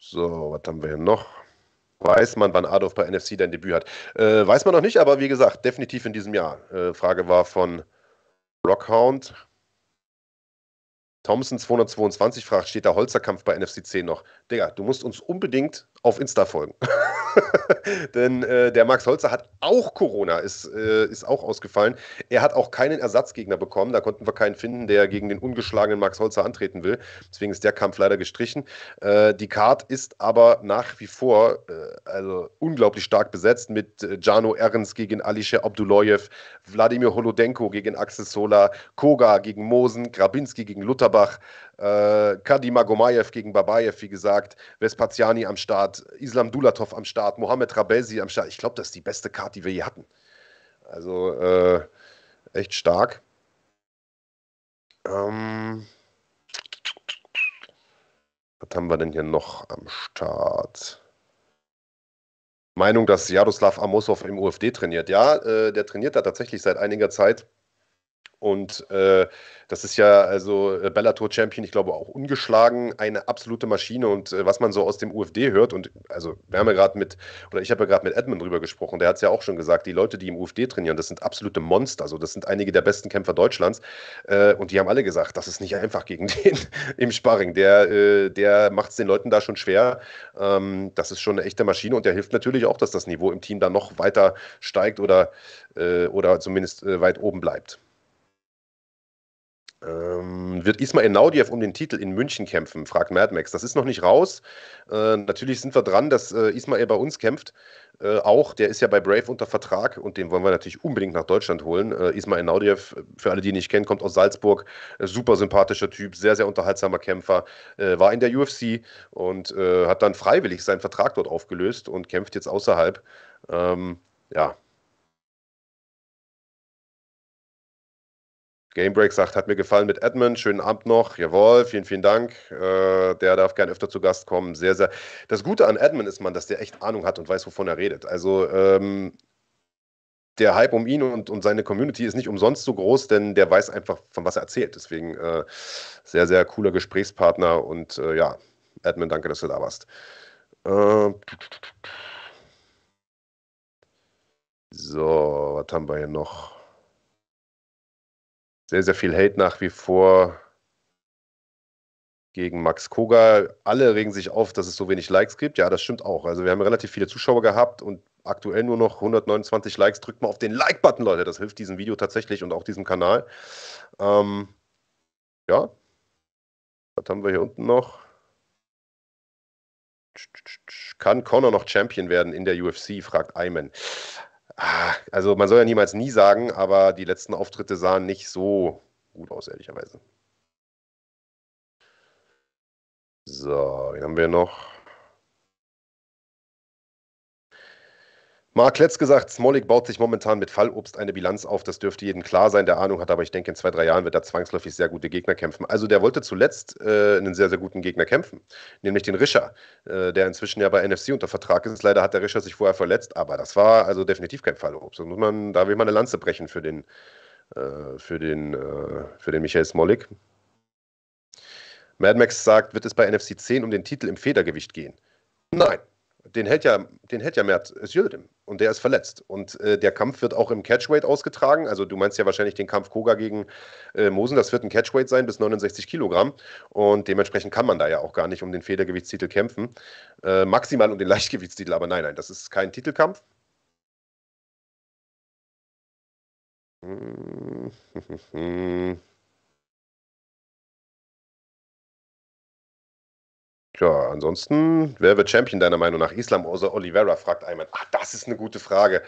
So, was haben wir hier noch? Weiß man, wann Adolf bei NFC dein Debüt hat? Äh, weiß man noch nicht, aber wie gesagt, definitiv in diesem Jahr. Äh, Frage war von Rockhound. Thompson 222 fragt, steht der Holzerkampf bei NFC 10 noch? Digga, du musst uns unbedingt auf Insta folgen. Denn äh, der Max Holzer hat auch Corona, ist, äh, ist auch ausgefallen. Er hat auch keinen Ersatzgegner bekommen. Da konnten wir keinen finden, der gegen den ungeschlagenen Max Holzer antreten will. Deswegen ist der Kampf leider gestrichen. Äh, die Card ist aber nach wie vor äh, also unglaublich stark besetzt mit äh, Jano Ernst gegen Alisher Abduloyev, Wladimir Holodenko gegen Axel Sola, Koga gegen Mosen, Grabinski gegen Lutterbach, äh, Kadim Agomayev gegen Babayev, wie gesagt, Vespaziani am Start, Islam Dulatov am Start, Mohamed Rabelsi am Start. Ich glaube, das ist die beste Karte, die wir je hatten. Also äh, echt stark. Ähm, Was haben wir denn hier noch am Start? Meinung, dass Jaroslav Amosov im UFD trainiert. Ja, äh, der trainiert da tatsächlich seit einiger Zeit. Und äh, das ist ja also äh, Bellator-Champion, ich glaube auch ungeschlagen, eine absolute Maschine. Und äh, was man so aus dem UFD hört, und also wir haben ja gerade mit, oder ich habe ja gerade mit Edmund drüber gesprochen, der hat es ja auch schon gesagt, die Leute, die im UFD trainieren, das sind absolute Monster. Also das sind einige der besten Kämpfer Deutschlands. Äh, und die haben alle gesagt, das ist nicht einfach gegen den im Sparring. Der, äh, der macht es den Leuten da schon schwer. Ähm, das ist schon eine echte Maschine und der hilft natürlich auch, dass das Niveau im Team dann noch weiter steigt oder, äh, oder zumindest weit oben bleibt. Ähm, wird Ismail Naudiev um den Titel in München kämpfen? fragt Mad Max. Das ist noch nicht raus. Äh, natürlich sind wir dran, dass äh, Ismail bei uns kämpft. Äh, auch, der ist ja bei Brave unter Vertrag und den wollen wir natürlich unbedingt nach Deutschland holen. Äh, Ismail Naudiev, für alle, die ihn nicht kennen, kommt aus Salzburg. Äh, super sympathischer Typ, sehr, sehr unterhaltsamer Kämpfer. Äh, war in der UFC und hat dann freiwillig seinen Vertrag dort aufgelöst und kämpft jetzt außerhalb. Ähm, ja, Gamebreak sagt, hat mir gefallen mit Edmund. Schönen Abend noch. Jawohl, vielen, vielen Dank. Äh, der darf gern öfter zu Gast kommen. Sehr, sehr. Das Gute an Edmund ist man, dass der echt Ahnung hat und weiß, wovon er redet. Also, ähm, der Hype um ihn und, und seine Community ist nicht umsonst so groß, denn der weiß einfach, von was er erzählt. Deswegen äh, sehr, sehr cooler Gesprächspartner und äh, ja, Edmund, danke, dass du da warst. Äh, so, was haben wir hier noch? Sehr, sehr viel Hate nach wie vor gegen Max Koga. Alle regen sich auf, dass es so wenig Likes gibt. Ja, das stimmt auch. Also wir haben relativ viele Zuschauer gehabt und aktuell nur noch 129 Likes. Drückt mal auf den Like-Button, Leute. Das hilft diesem Video tatsächlich und auch diesem Kanal. Ähm, ja. Was haben wir hier unten noch? Kann Connor noch Champion werden in der UFC? fragt Ayman. Ah, also man soll ja niemals nie sagen, aber die letzten Auftritte sahen nicht so gut aus, ehrlicherweise. So, wen haben wir noch? Mark Letz gesagt, Smolik baut sich momentan mit Fallobst eine Bilanz auf. Das dürfte jedem klar sein, der Ahnung hat, aber ich denke, in zwei, drei Jahren wird er zwangsläufig sehr gute Gegner kämpfen. Also der wollte zuletzt äh, einen sehr, sehr guten Gegner kämpfen, nämlich den Rischer, äh, der inzwischen ja bei NFC unter Vertrag ist. Leider hat der Rischer sich vorher verletzt, aber das war also definitiv kein Fallobst. Da, muss man, da will man eine Lanze brechen für den, äh, für den, äh, für den Michael Smolik. Mad Max sagt, wird es bei NFC 10 um den Titel im Federgewicht gehen? Nein, den hält ja, den hält ja Mert Sjöldem und der ist verletzt. Und äh, der Kampf wird auch im Catchweight ausgetragen. Also du meinst ja wahrscheinlich den Kampf Koga gegen äh, Mosen, das wird ein Catchweight sein bis 69 Kilogramm. Und dementsprechend kann man da ja auch gar nicht um den Federgewichtstitel kämpfen. Äh, maximal um den Leichtgewichtstitel, aber nein, nein, das ist kein Titelkampf. Ja, ansonsten, wer wird Champion deiner Meinung nach? Islam oder Oliveira, fragt Ayman. Ach, das ist eine gute Frage.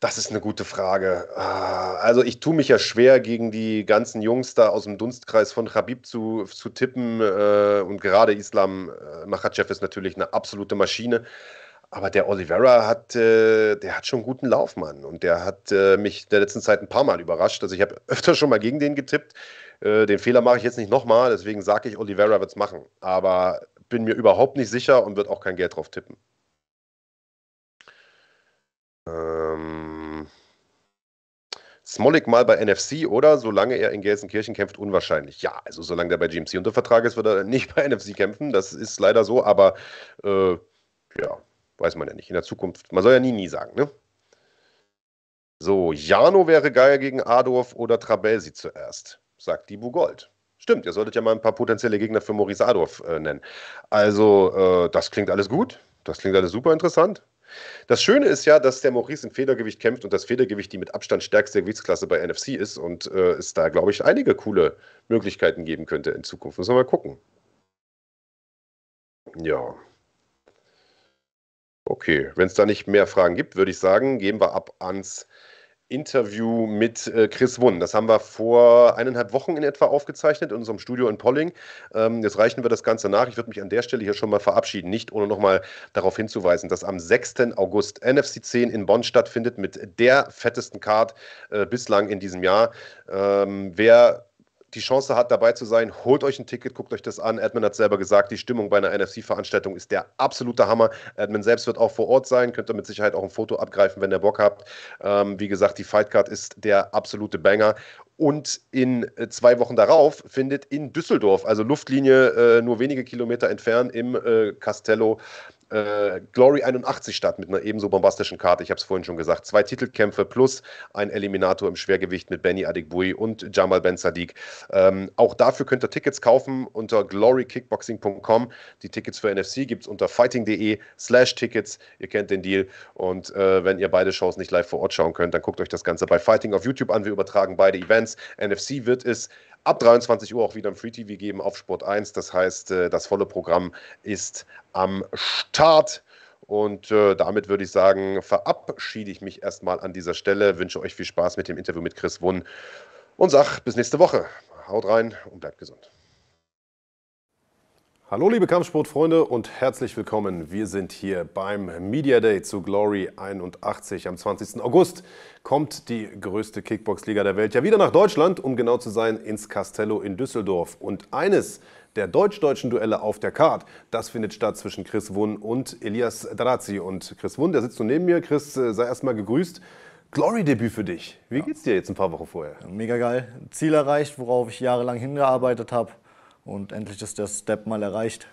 Das ist eine gute Frage. Ah, also ich tue mich ja schwer, gegen die ganzen Jungs da aus dem Dunstkreis von Habib zu, zu tippen. Äh, und gerade Islam äh, Makhachev ist natürlich eine absolute Maschine. Aber der Oliveira hat, äh, der hat schon einen guten Lauf, Mann. Und der hat mich der letzten Zeit ein paar Mal überrascht. Also ich habe öfter schon mal gegen den getippt. den Fehler mache ich jetzt nicht nochmal, deswegen sage ich, Oliveira wird es machen. Aber bin mir überhaupt nicht sicher und wird auch kein Geld drauf tippen. Ähm, Smolik mal bei NFC oder solange er in Gelsenkirchen kämpft, unwahrscheinlich. Ja, also solange der bei GMC unter Vertrag ist, wird er nicht bei NFC kämpfen. Das ist leider so, aber äh, ja, weiß man ja nicht. In der Zukunft, man soll ja nie, nie sagen, ne? So, Jano wäre geil gegen Adorf oder Trabelsi zuerst, sagt die Bugold. Stimmt, ihr solltet ja mal ein paar potenzielle Gegner für Maurice Adorf äh, nennen. Also, äh, das klingt alles gut. Das klingt alles super interessant. Das Schöne ist ja, dass der Maurice im Federgewicht kämpft und das Federgewicht die mit Abstand stärkste Gewichtsklasse bei NFC ist und äh, es da, glaube ich, einige coole Möglichkeiten geben könnte in Zukunft. Müssen wir mal gucken. Ja. Okay, wenn es da nicht mehr Fragen gibt, würde ich sagen, gehen wir ab ans Interview mit äh, Chris Wunn. Das haben wir vor eineinhalb Wochen in etwa aufgezeichnet in unserem Studio in Polling. Ähm, jetzt reichen wir das Ganze nach. Ich würde mich an der Stelle hier schon mal verabschieden, nicht ohne nochmal darauf hinzuweisen, dass am 6. August NFC 10 in Bonn stattfindet mit der fettesten Card äh, bislang in diesem Jahr. Ähm, wer die Chance hat, dabei zu sein, holt euch ein Ticket, guckt euch das an. Edmund hat selber gesagt, die Stimmung bei einer NFC-Veranstaltung ist der absolute Hammer. Edmund selbst wird auch vor Ort sein, könnt ihr mit Sicherheit auch ein Foto abgreifen, wenn ihr Bock habt. Ähm, wie gesagt, die Fightcard ist der absolute Banger. Und in äh, zwei Wochen darauf findet in Düsseldorf, also Luftlinie äh, nur wenige Kilometer entfernt, im äh, Castello äh, Glory 81 statt mit einer ebenso bombastischen Karte. Ich habe es vorhin schon gesagt. Zwei Titelkämpfe plus ein Eliminator im Schwergewicht mit Benny Adikbui und Jamal Ben Sadiq. Ähm, auch dafür könnt ihr Tickets kaufen unter glorykickboxing.com. Die Tickets für NFC gibt es unter fighting.de slash Tickets. Ihr kennt den Deal. Und äh, wenn ihr beide Shows nicht live vor Ort schauen könnt, dann guckt euch das Ganze bei Fighting auf YouTube an. Wir übertragen beide Events. NFC wird es ab 23 Uhr auch wieder im Free TV geben auf Sport 1. Das heißt, äh, das volle Programm ist am Start. Und äh, damit würde ich sagen, verabschiede ich mich erstmal an dieser Stelle. Wünsche euch viel Spaß mit dem Interview mit Chris Wunn und sag bis nächste Woche. Haut rein und bleibt gesund. Hallo liebe Kampfsportfreunde und herzlich willkommen. Wir sind hier beim Media Day zu Glory 81. Am 20. August kommt die größte Kickbox-Liga der Welt ja wieder nach Deutschland, um genau zu sein, ins Castello in Düsseldorf. Und eines der deutsch-deutschen Duelle auf der Card, das findet statt zwischen Chris Wunn und Elias Drazi. Und Chris Wunn, der sitzt so neben mir. Chris, äh, sei erstmal gegrüßt. Glory-Debüt für dich. Wie ja. geht's dir jetzt ein paar Wochen vorher? Mega geil. Ziel erreicht, worauf ich jahrelang hingearbeitet habe und endlich ist der Step mal erreicht.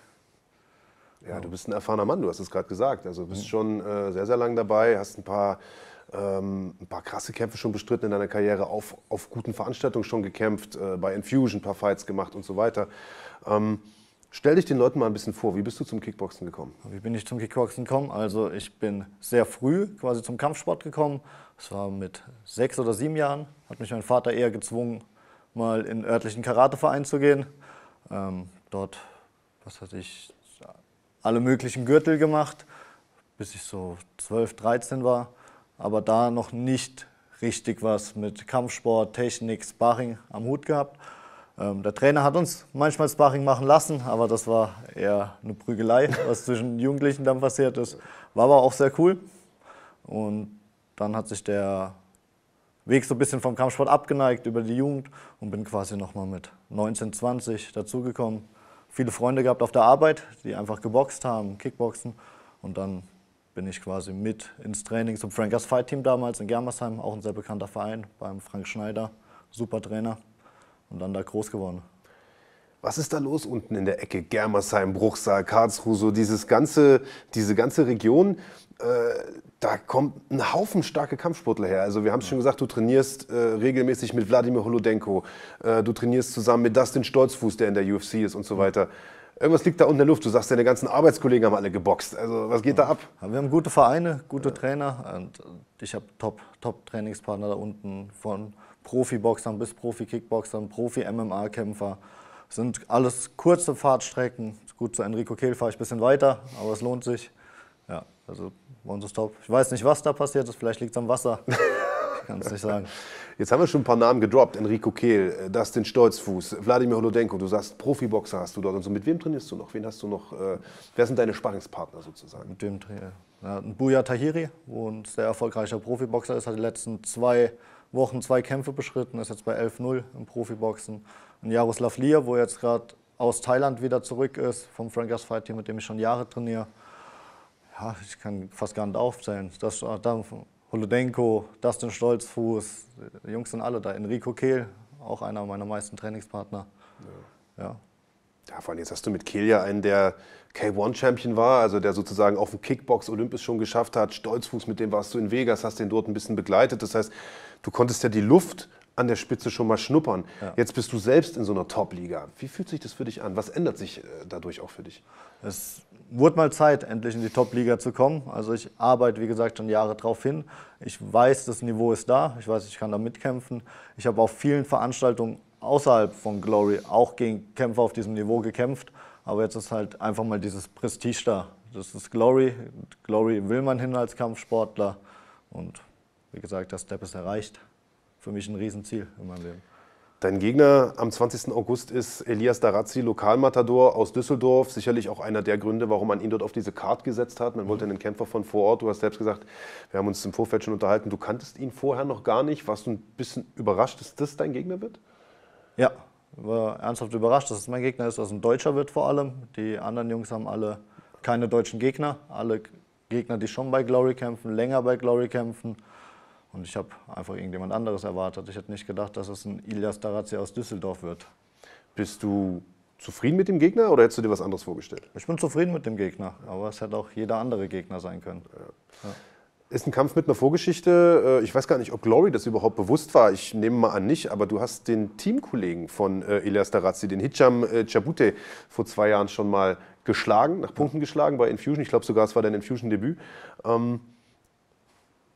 Ja, du bist ein erfahrener Mann, du hast es gerade gesagt. Also du bist mhm. schon äh, sehr, sehr lang dabei, hast ein paar, ähm, ein paar krasse Kämpfe schon bestritten in deiner Karriere, auf, auf guten Veranstaltungen schon gekämpft, äh, bei Infusion ein paar Fights gemacht und so weiter. Ähm, stell dich den Leuten mal ein bisschen vor, wie bist du zum Kickboxen gekommen? Wie bin ich zum Kickboxen gekommen? Also ich bin sehr früh quasi zum Kampfsport gekommen. Das war mit sechs oder sieben Jahren, hat mich mein Vater eher gezwungen, mal in örtlichen Karateverein zu gehen. Ähm, dort, was weiß ich, alle möglichen Gürtel gemacht, bis ich so 12, 13 war. Aber da noch nicht richtig was mit Kampfsport, Technik, Sparring am Hut gehabt. Ähm, der Trainer hat uns manchmal Sparring machen lassen, aber das war eher eine Prügelei, was zwischen Jugendlichen dann passiert ist. War aber auch sehr cool. Und dann hat sich der Weg so ein bisschen vom Kampfsport abgeneigt über die Jugend und bin quasi nochmal mit 19, 20 dazugekommen. Viele Freunde gehabt auf der Arbeit, die einfach geboxt haben, Kickboxen. Und dann bin ich quasi mit ins Training zum Frankers Fight Team damals in Germersheim, auch ein sehr bekannter Verein beim Frank Schneider, super Trainer. Und dann da groß geworden. Was ist da los unten in der Ecke? Germersheim, Bruchsal, Karlsruhe, so dieses ganze, diese ganze Region. Äh, da kommt ein Haufen starke Kampfsportler her. Also wir haben es schon gesagt, du trainierst äh, regelmäßig mit Wladimir Holodenko, äh, du trainierst zusammen mit Dustin Stolzfuß, der in der UFC ist und so weiter. Irgendwas liegt da unten in der Luft. Du sagst, deine ganzen Arbeitskollegen haben alle geboxt. Also was geht da ab? Wir haben gute Vereine, gute Trainer und ich habe top, top Trainingspartner da unten von Profiboxern bis Profi-Kickboxern, Profi-MMA-Kämpfer. Sind alles kurze Fahrtstrecken. Gut, zu Enrico Kehl fahre ich ein bisschen weiter, aber es lohnt sich. Ja, also bei uns ist top. Ich weiß nicht, was da passiert ist. Vielleicht liegt es am Wasser. Ich kann es nicht sagen. Jetzt haben wir schon ein paar Namen gedroppt. Enrico Kehl, äh, Dustin Stolzfuß, Wladimir Holodenko. Du sagst, Profiboxer hast du dort und so. Mit wem trainierst du noch? Wen hast du noch? Äh, wer sind deine Sparringspartner sozusagen? Mit dem ja, Buya Tahiri, wo ein sehr erfolgreicher Profiboxer ist, hat die letzten zwei Wochen zwei Kämpfe beschritten, ist jetzt bei 11-0 im Profiboxen. Und Jaroslav Lier, wo jetzt gerade aus Thailand wieder zurück ist, vom Frankers Fight Team, mit dem ich schon Jahre trainiere ja, ich kann fast gar nicht aufzählen. Das, dann Holodenko, Dustin Stolzfuß, die Jungs sind alle da. Enrico Kehl, auch einer meiner meisten Trainingspartner. Ja. ja. ja vor allem jetzt hast du mit Kehl ja einen, der K1-Champion war, also der sozusagen auf dem Kickbox Olympus schon geschafft hat. Stolzfuß, mit dem warst du in Vegas, hast den dort ein bisschen begleitet. Das heißt, du konntest ja die Luft an der Spitze schon mal schnuppern. Ja. Jetzt bist du selbst in so einer Top-Liga. Wie fühlt sich das für dich an? Was ändert sich äh, dadurch auch für dich? Es wurde mal Zeit, endlich in die Top-Liga zu kommen. Also ich arbeite, wie gesagt, schon Jahre drauf hin. Ich weiß, das Niveau ist da. Ich weiß, ich kann da mitkämpfen. Ich habe auf vielen Veranstaltungen außerhalb von Glory auch gegen Kämpfer auf diesem Niveau gekämpft. Aber jetzt ist halt einfach mal dieses Prestige da. Das ist Glory. Glory will man hin als Kampfsportler. Und wie gesagt, der Step ist erreicht für mich ein Riesenziel in meinem Leben. Dein Gegner am 20. August ist Elias Darazzi, Lokalmatador aus Düsseldorf. Sicherlich auch einer der Gründe, warum man ihn dort auf diese Karte gesetzt hat. Man wollte einen Kämpfer von vor Ort. Du hast selbst gesagt, wir haben uns im Vorfeld schon unterhalten. Du kanntest ihn vorher noch gar nicht. Warst du ein bisschen überrascht, dass das dein Gegner wird? Ja, war ernsthaft überrascht, dass es mein Gegner ist, dass es ein Deutscher wird vor allem. Die anderen Jungs haben alle keine deutschen Gegner. Alle Gegner, die schon bei Glory kämpfen, länger bei Glory kämpfen. Und ich habe einfach irgendjemand anderes erwartet. Ich hätte nicht gedacht, dass es ein Ilias Darazzi aus Düsseldorf wird. Bist du zufrieden mit dem Gegner oder hättest du dir was anderes vorgestellt? Ich bin zufrieden mit dem Gegner, aber es hätte auch jeder andere Gegner sein können. Ja. Ist ein Kampf mit einer Vorgeschichte. Äh, ich weiß gar nicht, ob Glory das überhaupt bewusst war. Ich nehme mal an nicht, aber du hast den Teamkollegen von äh, Elias Darazzi, den Hitcham äh, Chabute, vor zwei Jahren schon mal geschlagen, nach Punkten geschlagen bei Infusion. Ich glaube sogar, es war dein Infusion-Debüt. Ähm,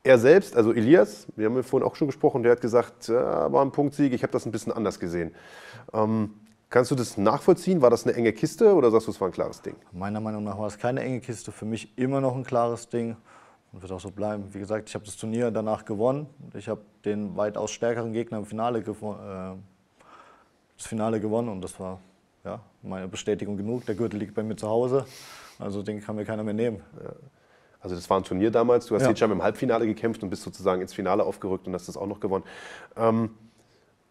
er selbst, also Elias, wir haben ja vorhin auch schon gesprochen, der hat gesagt, ja, war ein Punktsieg, ich habe das ein bisschen anders gesehen. Ähm, kannst du das nachvollziehen? War das eine enge Kiste oder sagst du, es war ein klares Ding? Meiner Meinung nach war es keine enge Kiste, für mich immer noch ein klares Ding und wird auch so bleiben. Wie gesagt, ich habe das Turnier danach gewonnen. Ich habe den weitaus stärkeren Gegner im Finale äh, das Finale gewonnen und das war ja, meine Bestätigung genug. Der Gürtel liegt bei mir zu Hause, also den kann mir keiner mehr nehmen. Ja. Also das war ein Turnier damals. Du hast ja. jetzt schon im Halbfinale gekämpft und bist sozusagen ins Finale aufgerückt und hast das auch noch gewonnen. Ähm,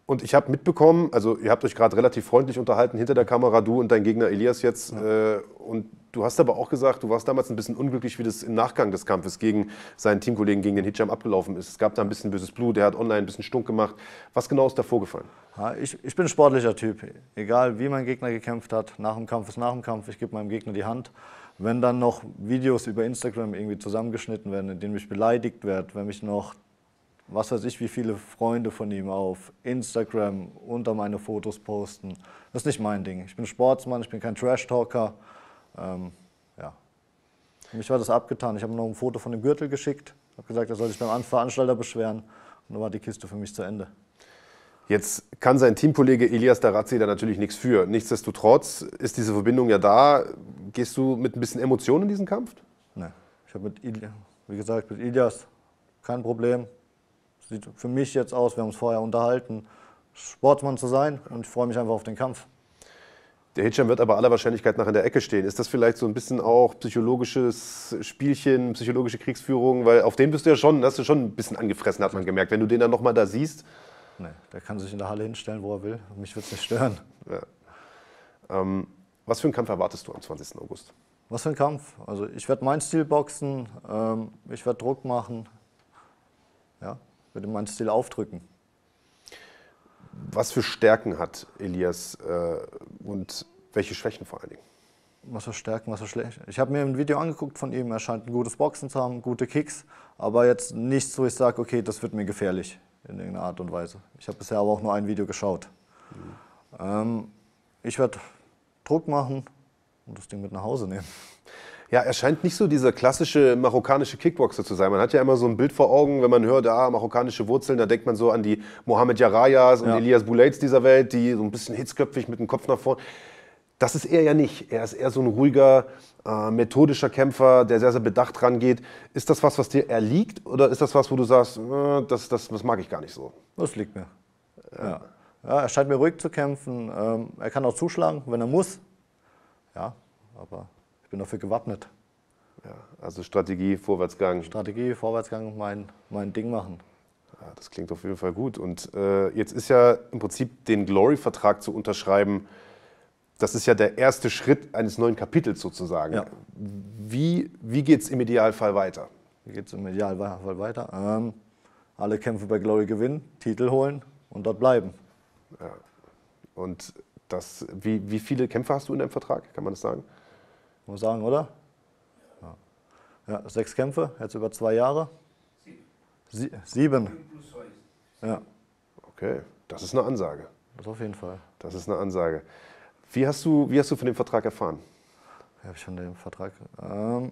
und ich habe mitbekommen, also ihr habt euch gerade relativ freundlich unterhalten hinter der Kamera, du und dein Gegner Elias jetzt. Ja. Äh, und du hast aber auch gesagt, du warst damals ein bisschen unglücklich, wie das im Nachgang des Kampfes gegen seinen Teamkollegen, gegen den Hitcham abgelaufen ist. Es gab da ein bisschen böses Blut, der hat online ein bisschen stunk gemacht. Was genau ist da vorgefallen? Ja, ich, ich bin ein sportlicher Typ. Egal wie mein Gegner gekämpft hat, nach dem Kampf ist nach dem Kampf. Ich gebe meinem Gegner die Hand. Wenn dann noch Videos über Instagram irgendwie zusammengeschnitten werden, in denen mich beleidigt wird, wenn mich noch was weiß ich, wie viele Freunde von ihm auf Instagram unter meine Fotos posten. Das ist nicht mein Ding. Ich bin Sportsmann, ich bin kein Trash-Talker. Ähm, ja. Mich war das abgetan. Ich habe noch ein Foto von dem Gürtel geschickt, habe gesagt, er soll sich beim Veranstalter beschweren. Und dann war die Kiste für mich zu Ende. Jetzt kann sein Teamkollege Elias Darazzi da natürlich nichts für. Nichtsdestotrotz ist diese Verbindung ja da. Gehst du mit ein bisschen Emotion in diesen Kampf? Nein. Ich habe mit, Ilias, wie gesagt, mit Ilias kein Problem. Sieht für mich jetzt aus, wir haben uns vorher unterhalten, Sportsmann zu sein und ich freue mich einfach auf den Kampf. Der Hitcham wird aber aller Wahrscheinlichkeit nach in der Ecke stehen. Ist das vielleicht so ein bisschen auch psychologisches Spielchen, psychologische Kriegsführung? Weil auf den bist du ja schon, hast du schon ein bisschen angefressen, hat man gemerkt. Wenn du den dann nochmal da siehst. Nee, der kann sich in der Halle hinstellen, wo er will. Mich wird es nicht stören. Ja. Ähm, was für einen Kampf erwartest du am 20. August? Was für ein Kampf? Also ich werde meinen Stil boxen, ähm, ich werde Druck machen. Ja, würde meinen Stil aufdrücken. Was für Stärken hat Elias äh, und welche Schwächen vor allen Dingen? Was für Stärken, was für Schwächen? Ich habe mir ein Video angeguckt von ihm. Er scheint ein gutes Boxen zu haben, gute Kicks, aber jetzt nichts, wo ich sage, okay, das wird mir gefährlich in irgendeiner Art und Weise. Ich habe bisher aber auch nur ein Video geschaut. Mhm. Ähm, ich werde Druck machen und das Ding mit nach Hause nehmen. Ja, er scheint nicht so dieser klassische marokkanische Kickboxer zu sein. Man hat ja immer so ein Bild vor Augen, wenn man hört, ah, marokkanische Wurzeln, da denkt man so an die Mohamed Jarayas und ja. Elias Boulaids dieser Welt, die so ein bisschen hitzköpfig mit dem Kopf nach vorn. Das ist er ja nicht. Er ist eher so ein ruhiger, äh, methodischer Kämpfer, der sehr, sehr bedacht rangeht. Ist das was, was dir erliegt oder ist das was, wo du sagst, äh, das, das, das mag ich gar nicht so? Das liegt mir. Ja. ja. er scheint mir ruhig zu kämpfen. Ähm, er kann auch zuschlagen, wenn er muss. Ja, aber bin dafür gewappnet. Ja, also Strategie, Vorwärtsgang. Strategie, Vorwärtsgang, mein, mein Ding machen. Ja, das klingt auf jeden Fall gut. Und äh, jetzt ist ja im Prinzip den Glory-Vertrag zu unterschreiben, das ist ja der erste Schritt eines neuen Kapitels sozusagen. Ja. Wie, wie geht es im Idealfall weiter? Wie geht es im Idealfall weiter? Ähm, alle Kämpfe bei Glory gewinnen, Titel holen und dort bleiben. Ja. Und das, wie, wie viele Kämpfe hast du in deinem Vertrag? Kann man das sagen? Muss sagen, oder? Ja. ja. sechs Kämpfe, jetzt über zwei Jahre. Sie sieben. Ja. Okay, das ist eine Ansage. Das auf jeden Fall. Das ist eine Ansage. Wie hast du, wie hast du von dem Vertrag erfahren? Wie habe ich von dem Vertrag? Ähm,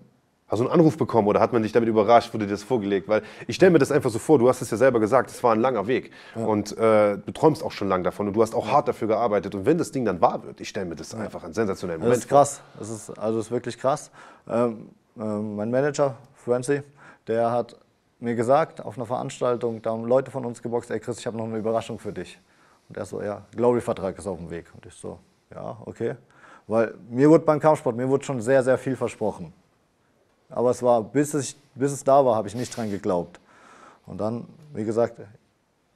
Hast du einen Anruf bekommen oder hat man dich damit überrascht, wurde dir das vorgelegt? Weil ich stelle mir das einfach so vor, du hast es ja selber gesagt, es war ein langer Weg. Ja. Und äh, du träumst auch schon lange davon und du hast auch hart dafür gearbeitet. Und wenn das Ding dann wahr wird, ich stelle mir das einfach einen sensationellen Moment vor. Das ist krass. Das ist, also das ist wirklich krass. Ähm, ähm, mein Manager, Francie, der hat mir gesagt, auf einer Veranstaltung, da haben Leute von uns geboxt, ey Chris, ich habe noch eine Überraschung für dich. Und er so, ja, Glory-Vertrag ist auf dem Weg. Und ich so, ja, okay. Weil mir wurde beim Kampfsport, mir wurde schon sehr, sehr viel versprochen. Aber es war, bis, ich, bis es da war, habe ich nicht dran geglaubt. Und dann, wie gesagt,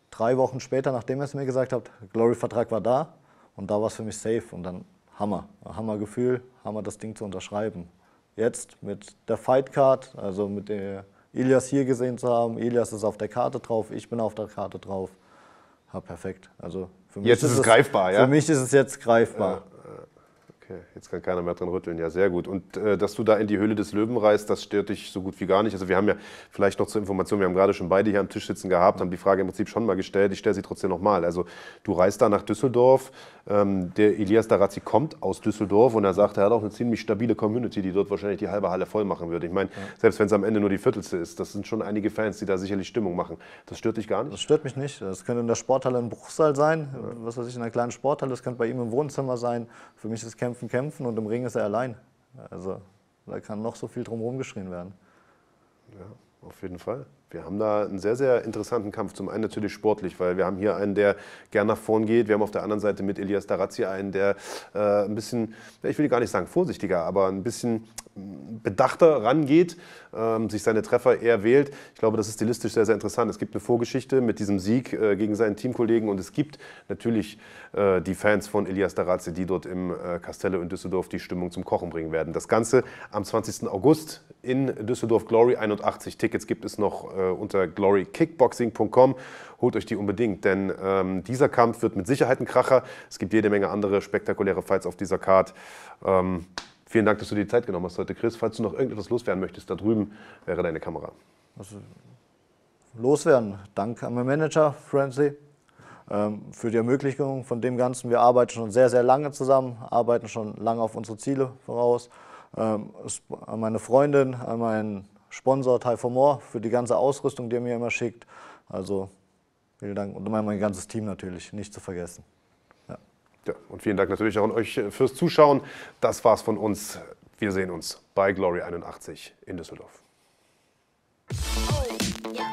drei Wochen später, nachdem er es mir gesagt hat, Glory-Vertrag war da. Und da war es für mich safe und dann Hammer. Hammergefühl, Hammer das Ding zu unterschreiben. Jetzt mit der Fight Card, also mit der Ilias hier gesehen zu haben, Ilias ist auf der Karte drauf, ich bin auf der Karte drauf. Ja, perfekt. Also für mich jetzt ist es greifbar, ja? Für mich ist es jetzt greifbar. Okay, jetzt kann keiner mehr dran rütteln. Ja, sehr gut. Und äh, dass du da in die Höhle des Löwen reist, das stört dich so gut wie gar nicht. Also wir haben ja vielleicht noch zur Information, wir haben gerade schon beide hier am Tisch sitzen gehabt, haben die Frage im Prinzip schon mal gestellt. Ich stelle sie trotzdem nochmal. Also du reist da nach Düsseldorf. Ähm, der Elias Darazzi kommt aus Düsseldorf und er sagt, er hat auch eine ziemlich stabile Community, die dort wahrscheinlich die halbe Halle voll machen würde. Ich meine, ja. selbst wenn es am Ende nur die Viertelste ist, das sind schon einige Fans, die da sicherlich Stimmung machen. Das stört dich gar nicht? Das stört mich nicht. Das könnte in der Sporthalle ein Bruchsal sein, was weiß ich, in einer kleinen Sporthalle. Das könnte bei ihm im Wohnzimmer sein. Für mich ist Kämpfen, Kämpfen und im Ring ist er allein. Also da kann noch so viel drumherum geschrien werden. Ja, auf jeden Fall. Wir haben da einen sehr, sehr interessanten Kampf. Zum einen natürlich sportlich, weil wir haben hier einen, der gern nach vorn geht. Wir haben auf der anderen Seite mit Elias Darazzi einen, der äh, ein bisschen, ich will gar nicht sagen vorsichtiger, aber ein bisschen bedachter rangeht, ähm, sich seine Treffer eher wählt. Ich glaube, das ist stilistisch sehr, sehr interessant. Es gibt eine Vorgeschichte mit diesem Sieg äh, gegen seinen Teamkollegen und es gibt natürlich äh, die Fans von Elias Darazzi, die dort im äh, Castello in Düsseldorf die Stimmung zum Kochen bringen werden. Das Ganze am 20. August in Düsseldorf Glory 81. Tickets gibt es noch äh, unter glorykickboxing.com. Holt euch die unbedingt, denn ähm, dieser Kampf wird mit Sicherheit ein Kracher. Es gibt jede Menge andere spektakuläre Fights auf dieser Card. Ähm, Vielen Dank, dass du dir die Zeit genommen hast heute, Chris. Falls du noch irgendetwas loswerden möchtest, da drüben wäre deine Kamera. Also, loswerden. Dank an meinen Manager, Francie, ähm, für die Ermöglichung von dem Ganzen. Wir arbeiten schon sehr, sehr lange zusammen, arbeiten schon lange auf unsere Ziele voraus. Ähm, an meine Freundin, an meinen Sponsor Ty for More für die ganze Ausrüstung, die er mir immer schickt. Also vielen Dank und mein ganzes Team natürlich, nicht zu vergessen. Ja, und vielen Dank natürlich auch an euch fürs Zuschauen. Das war's von uns. Wir sehen uns bei Glory 81 in Düsseldorf. Oh, yeah.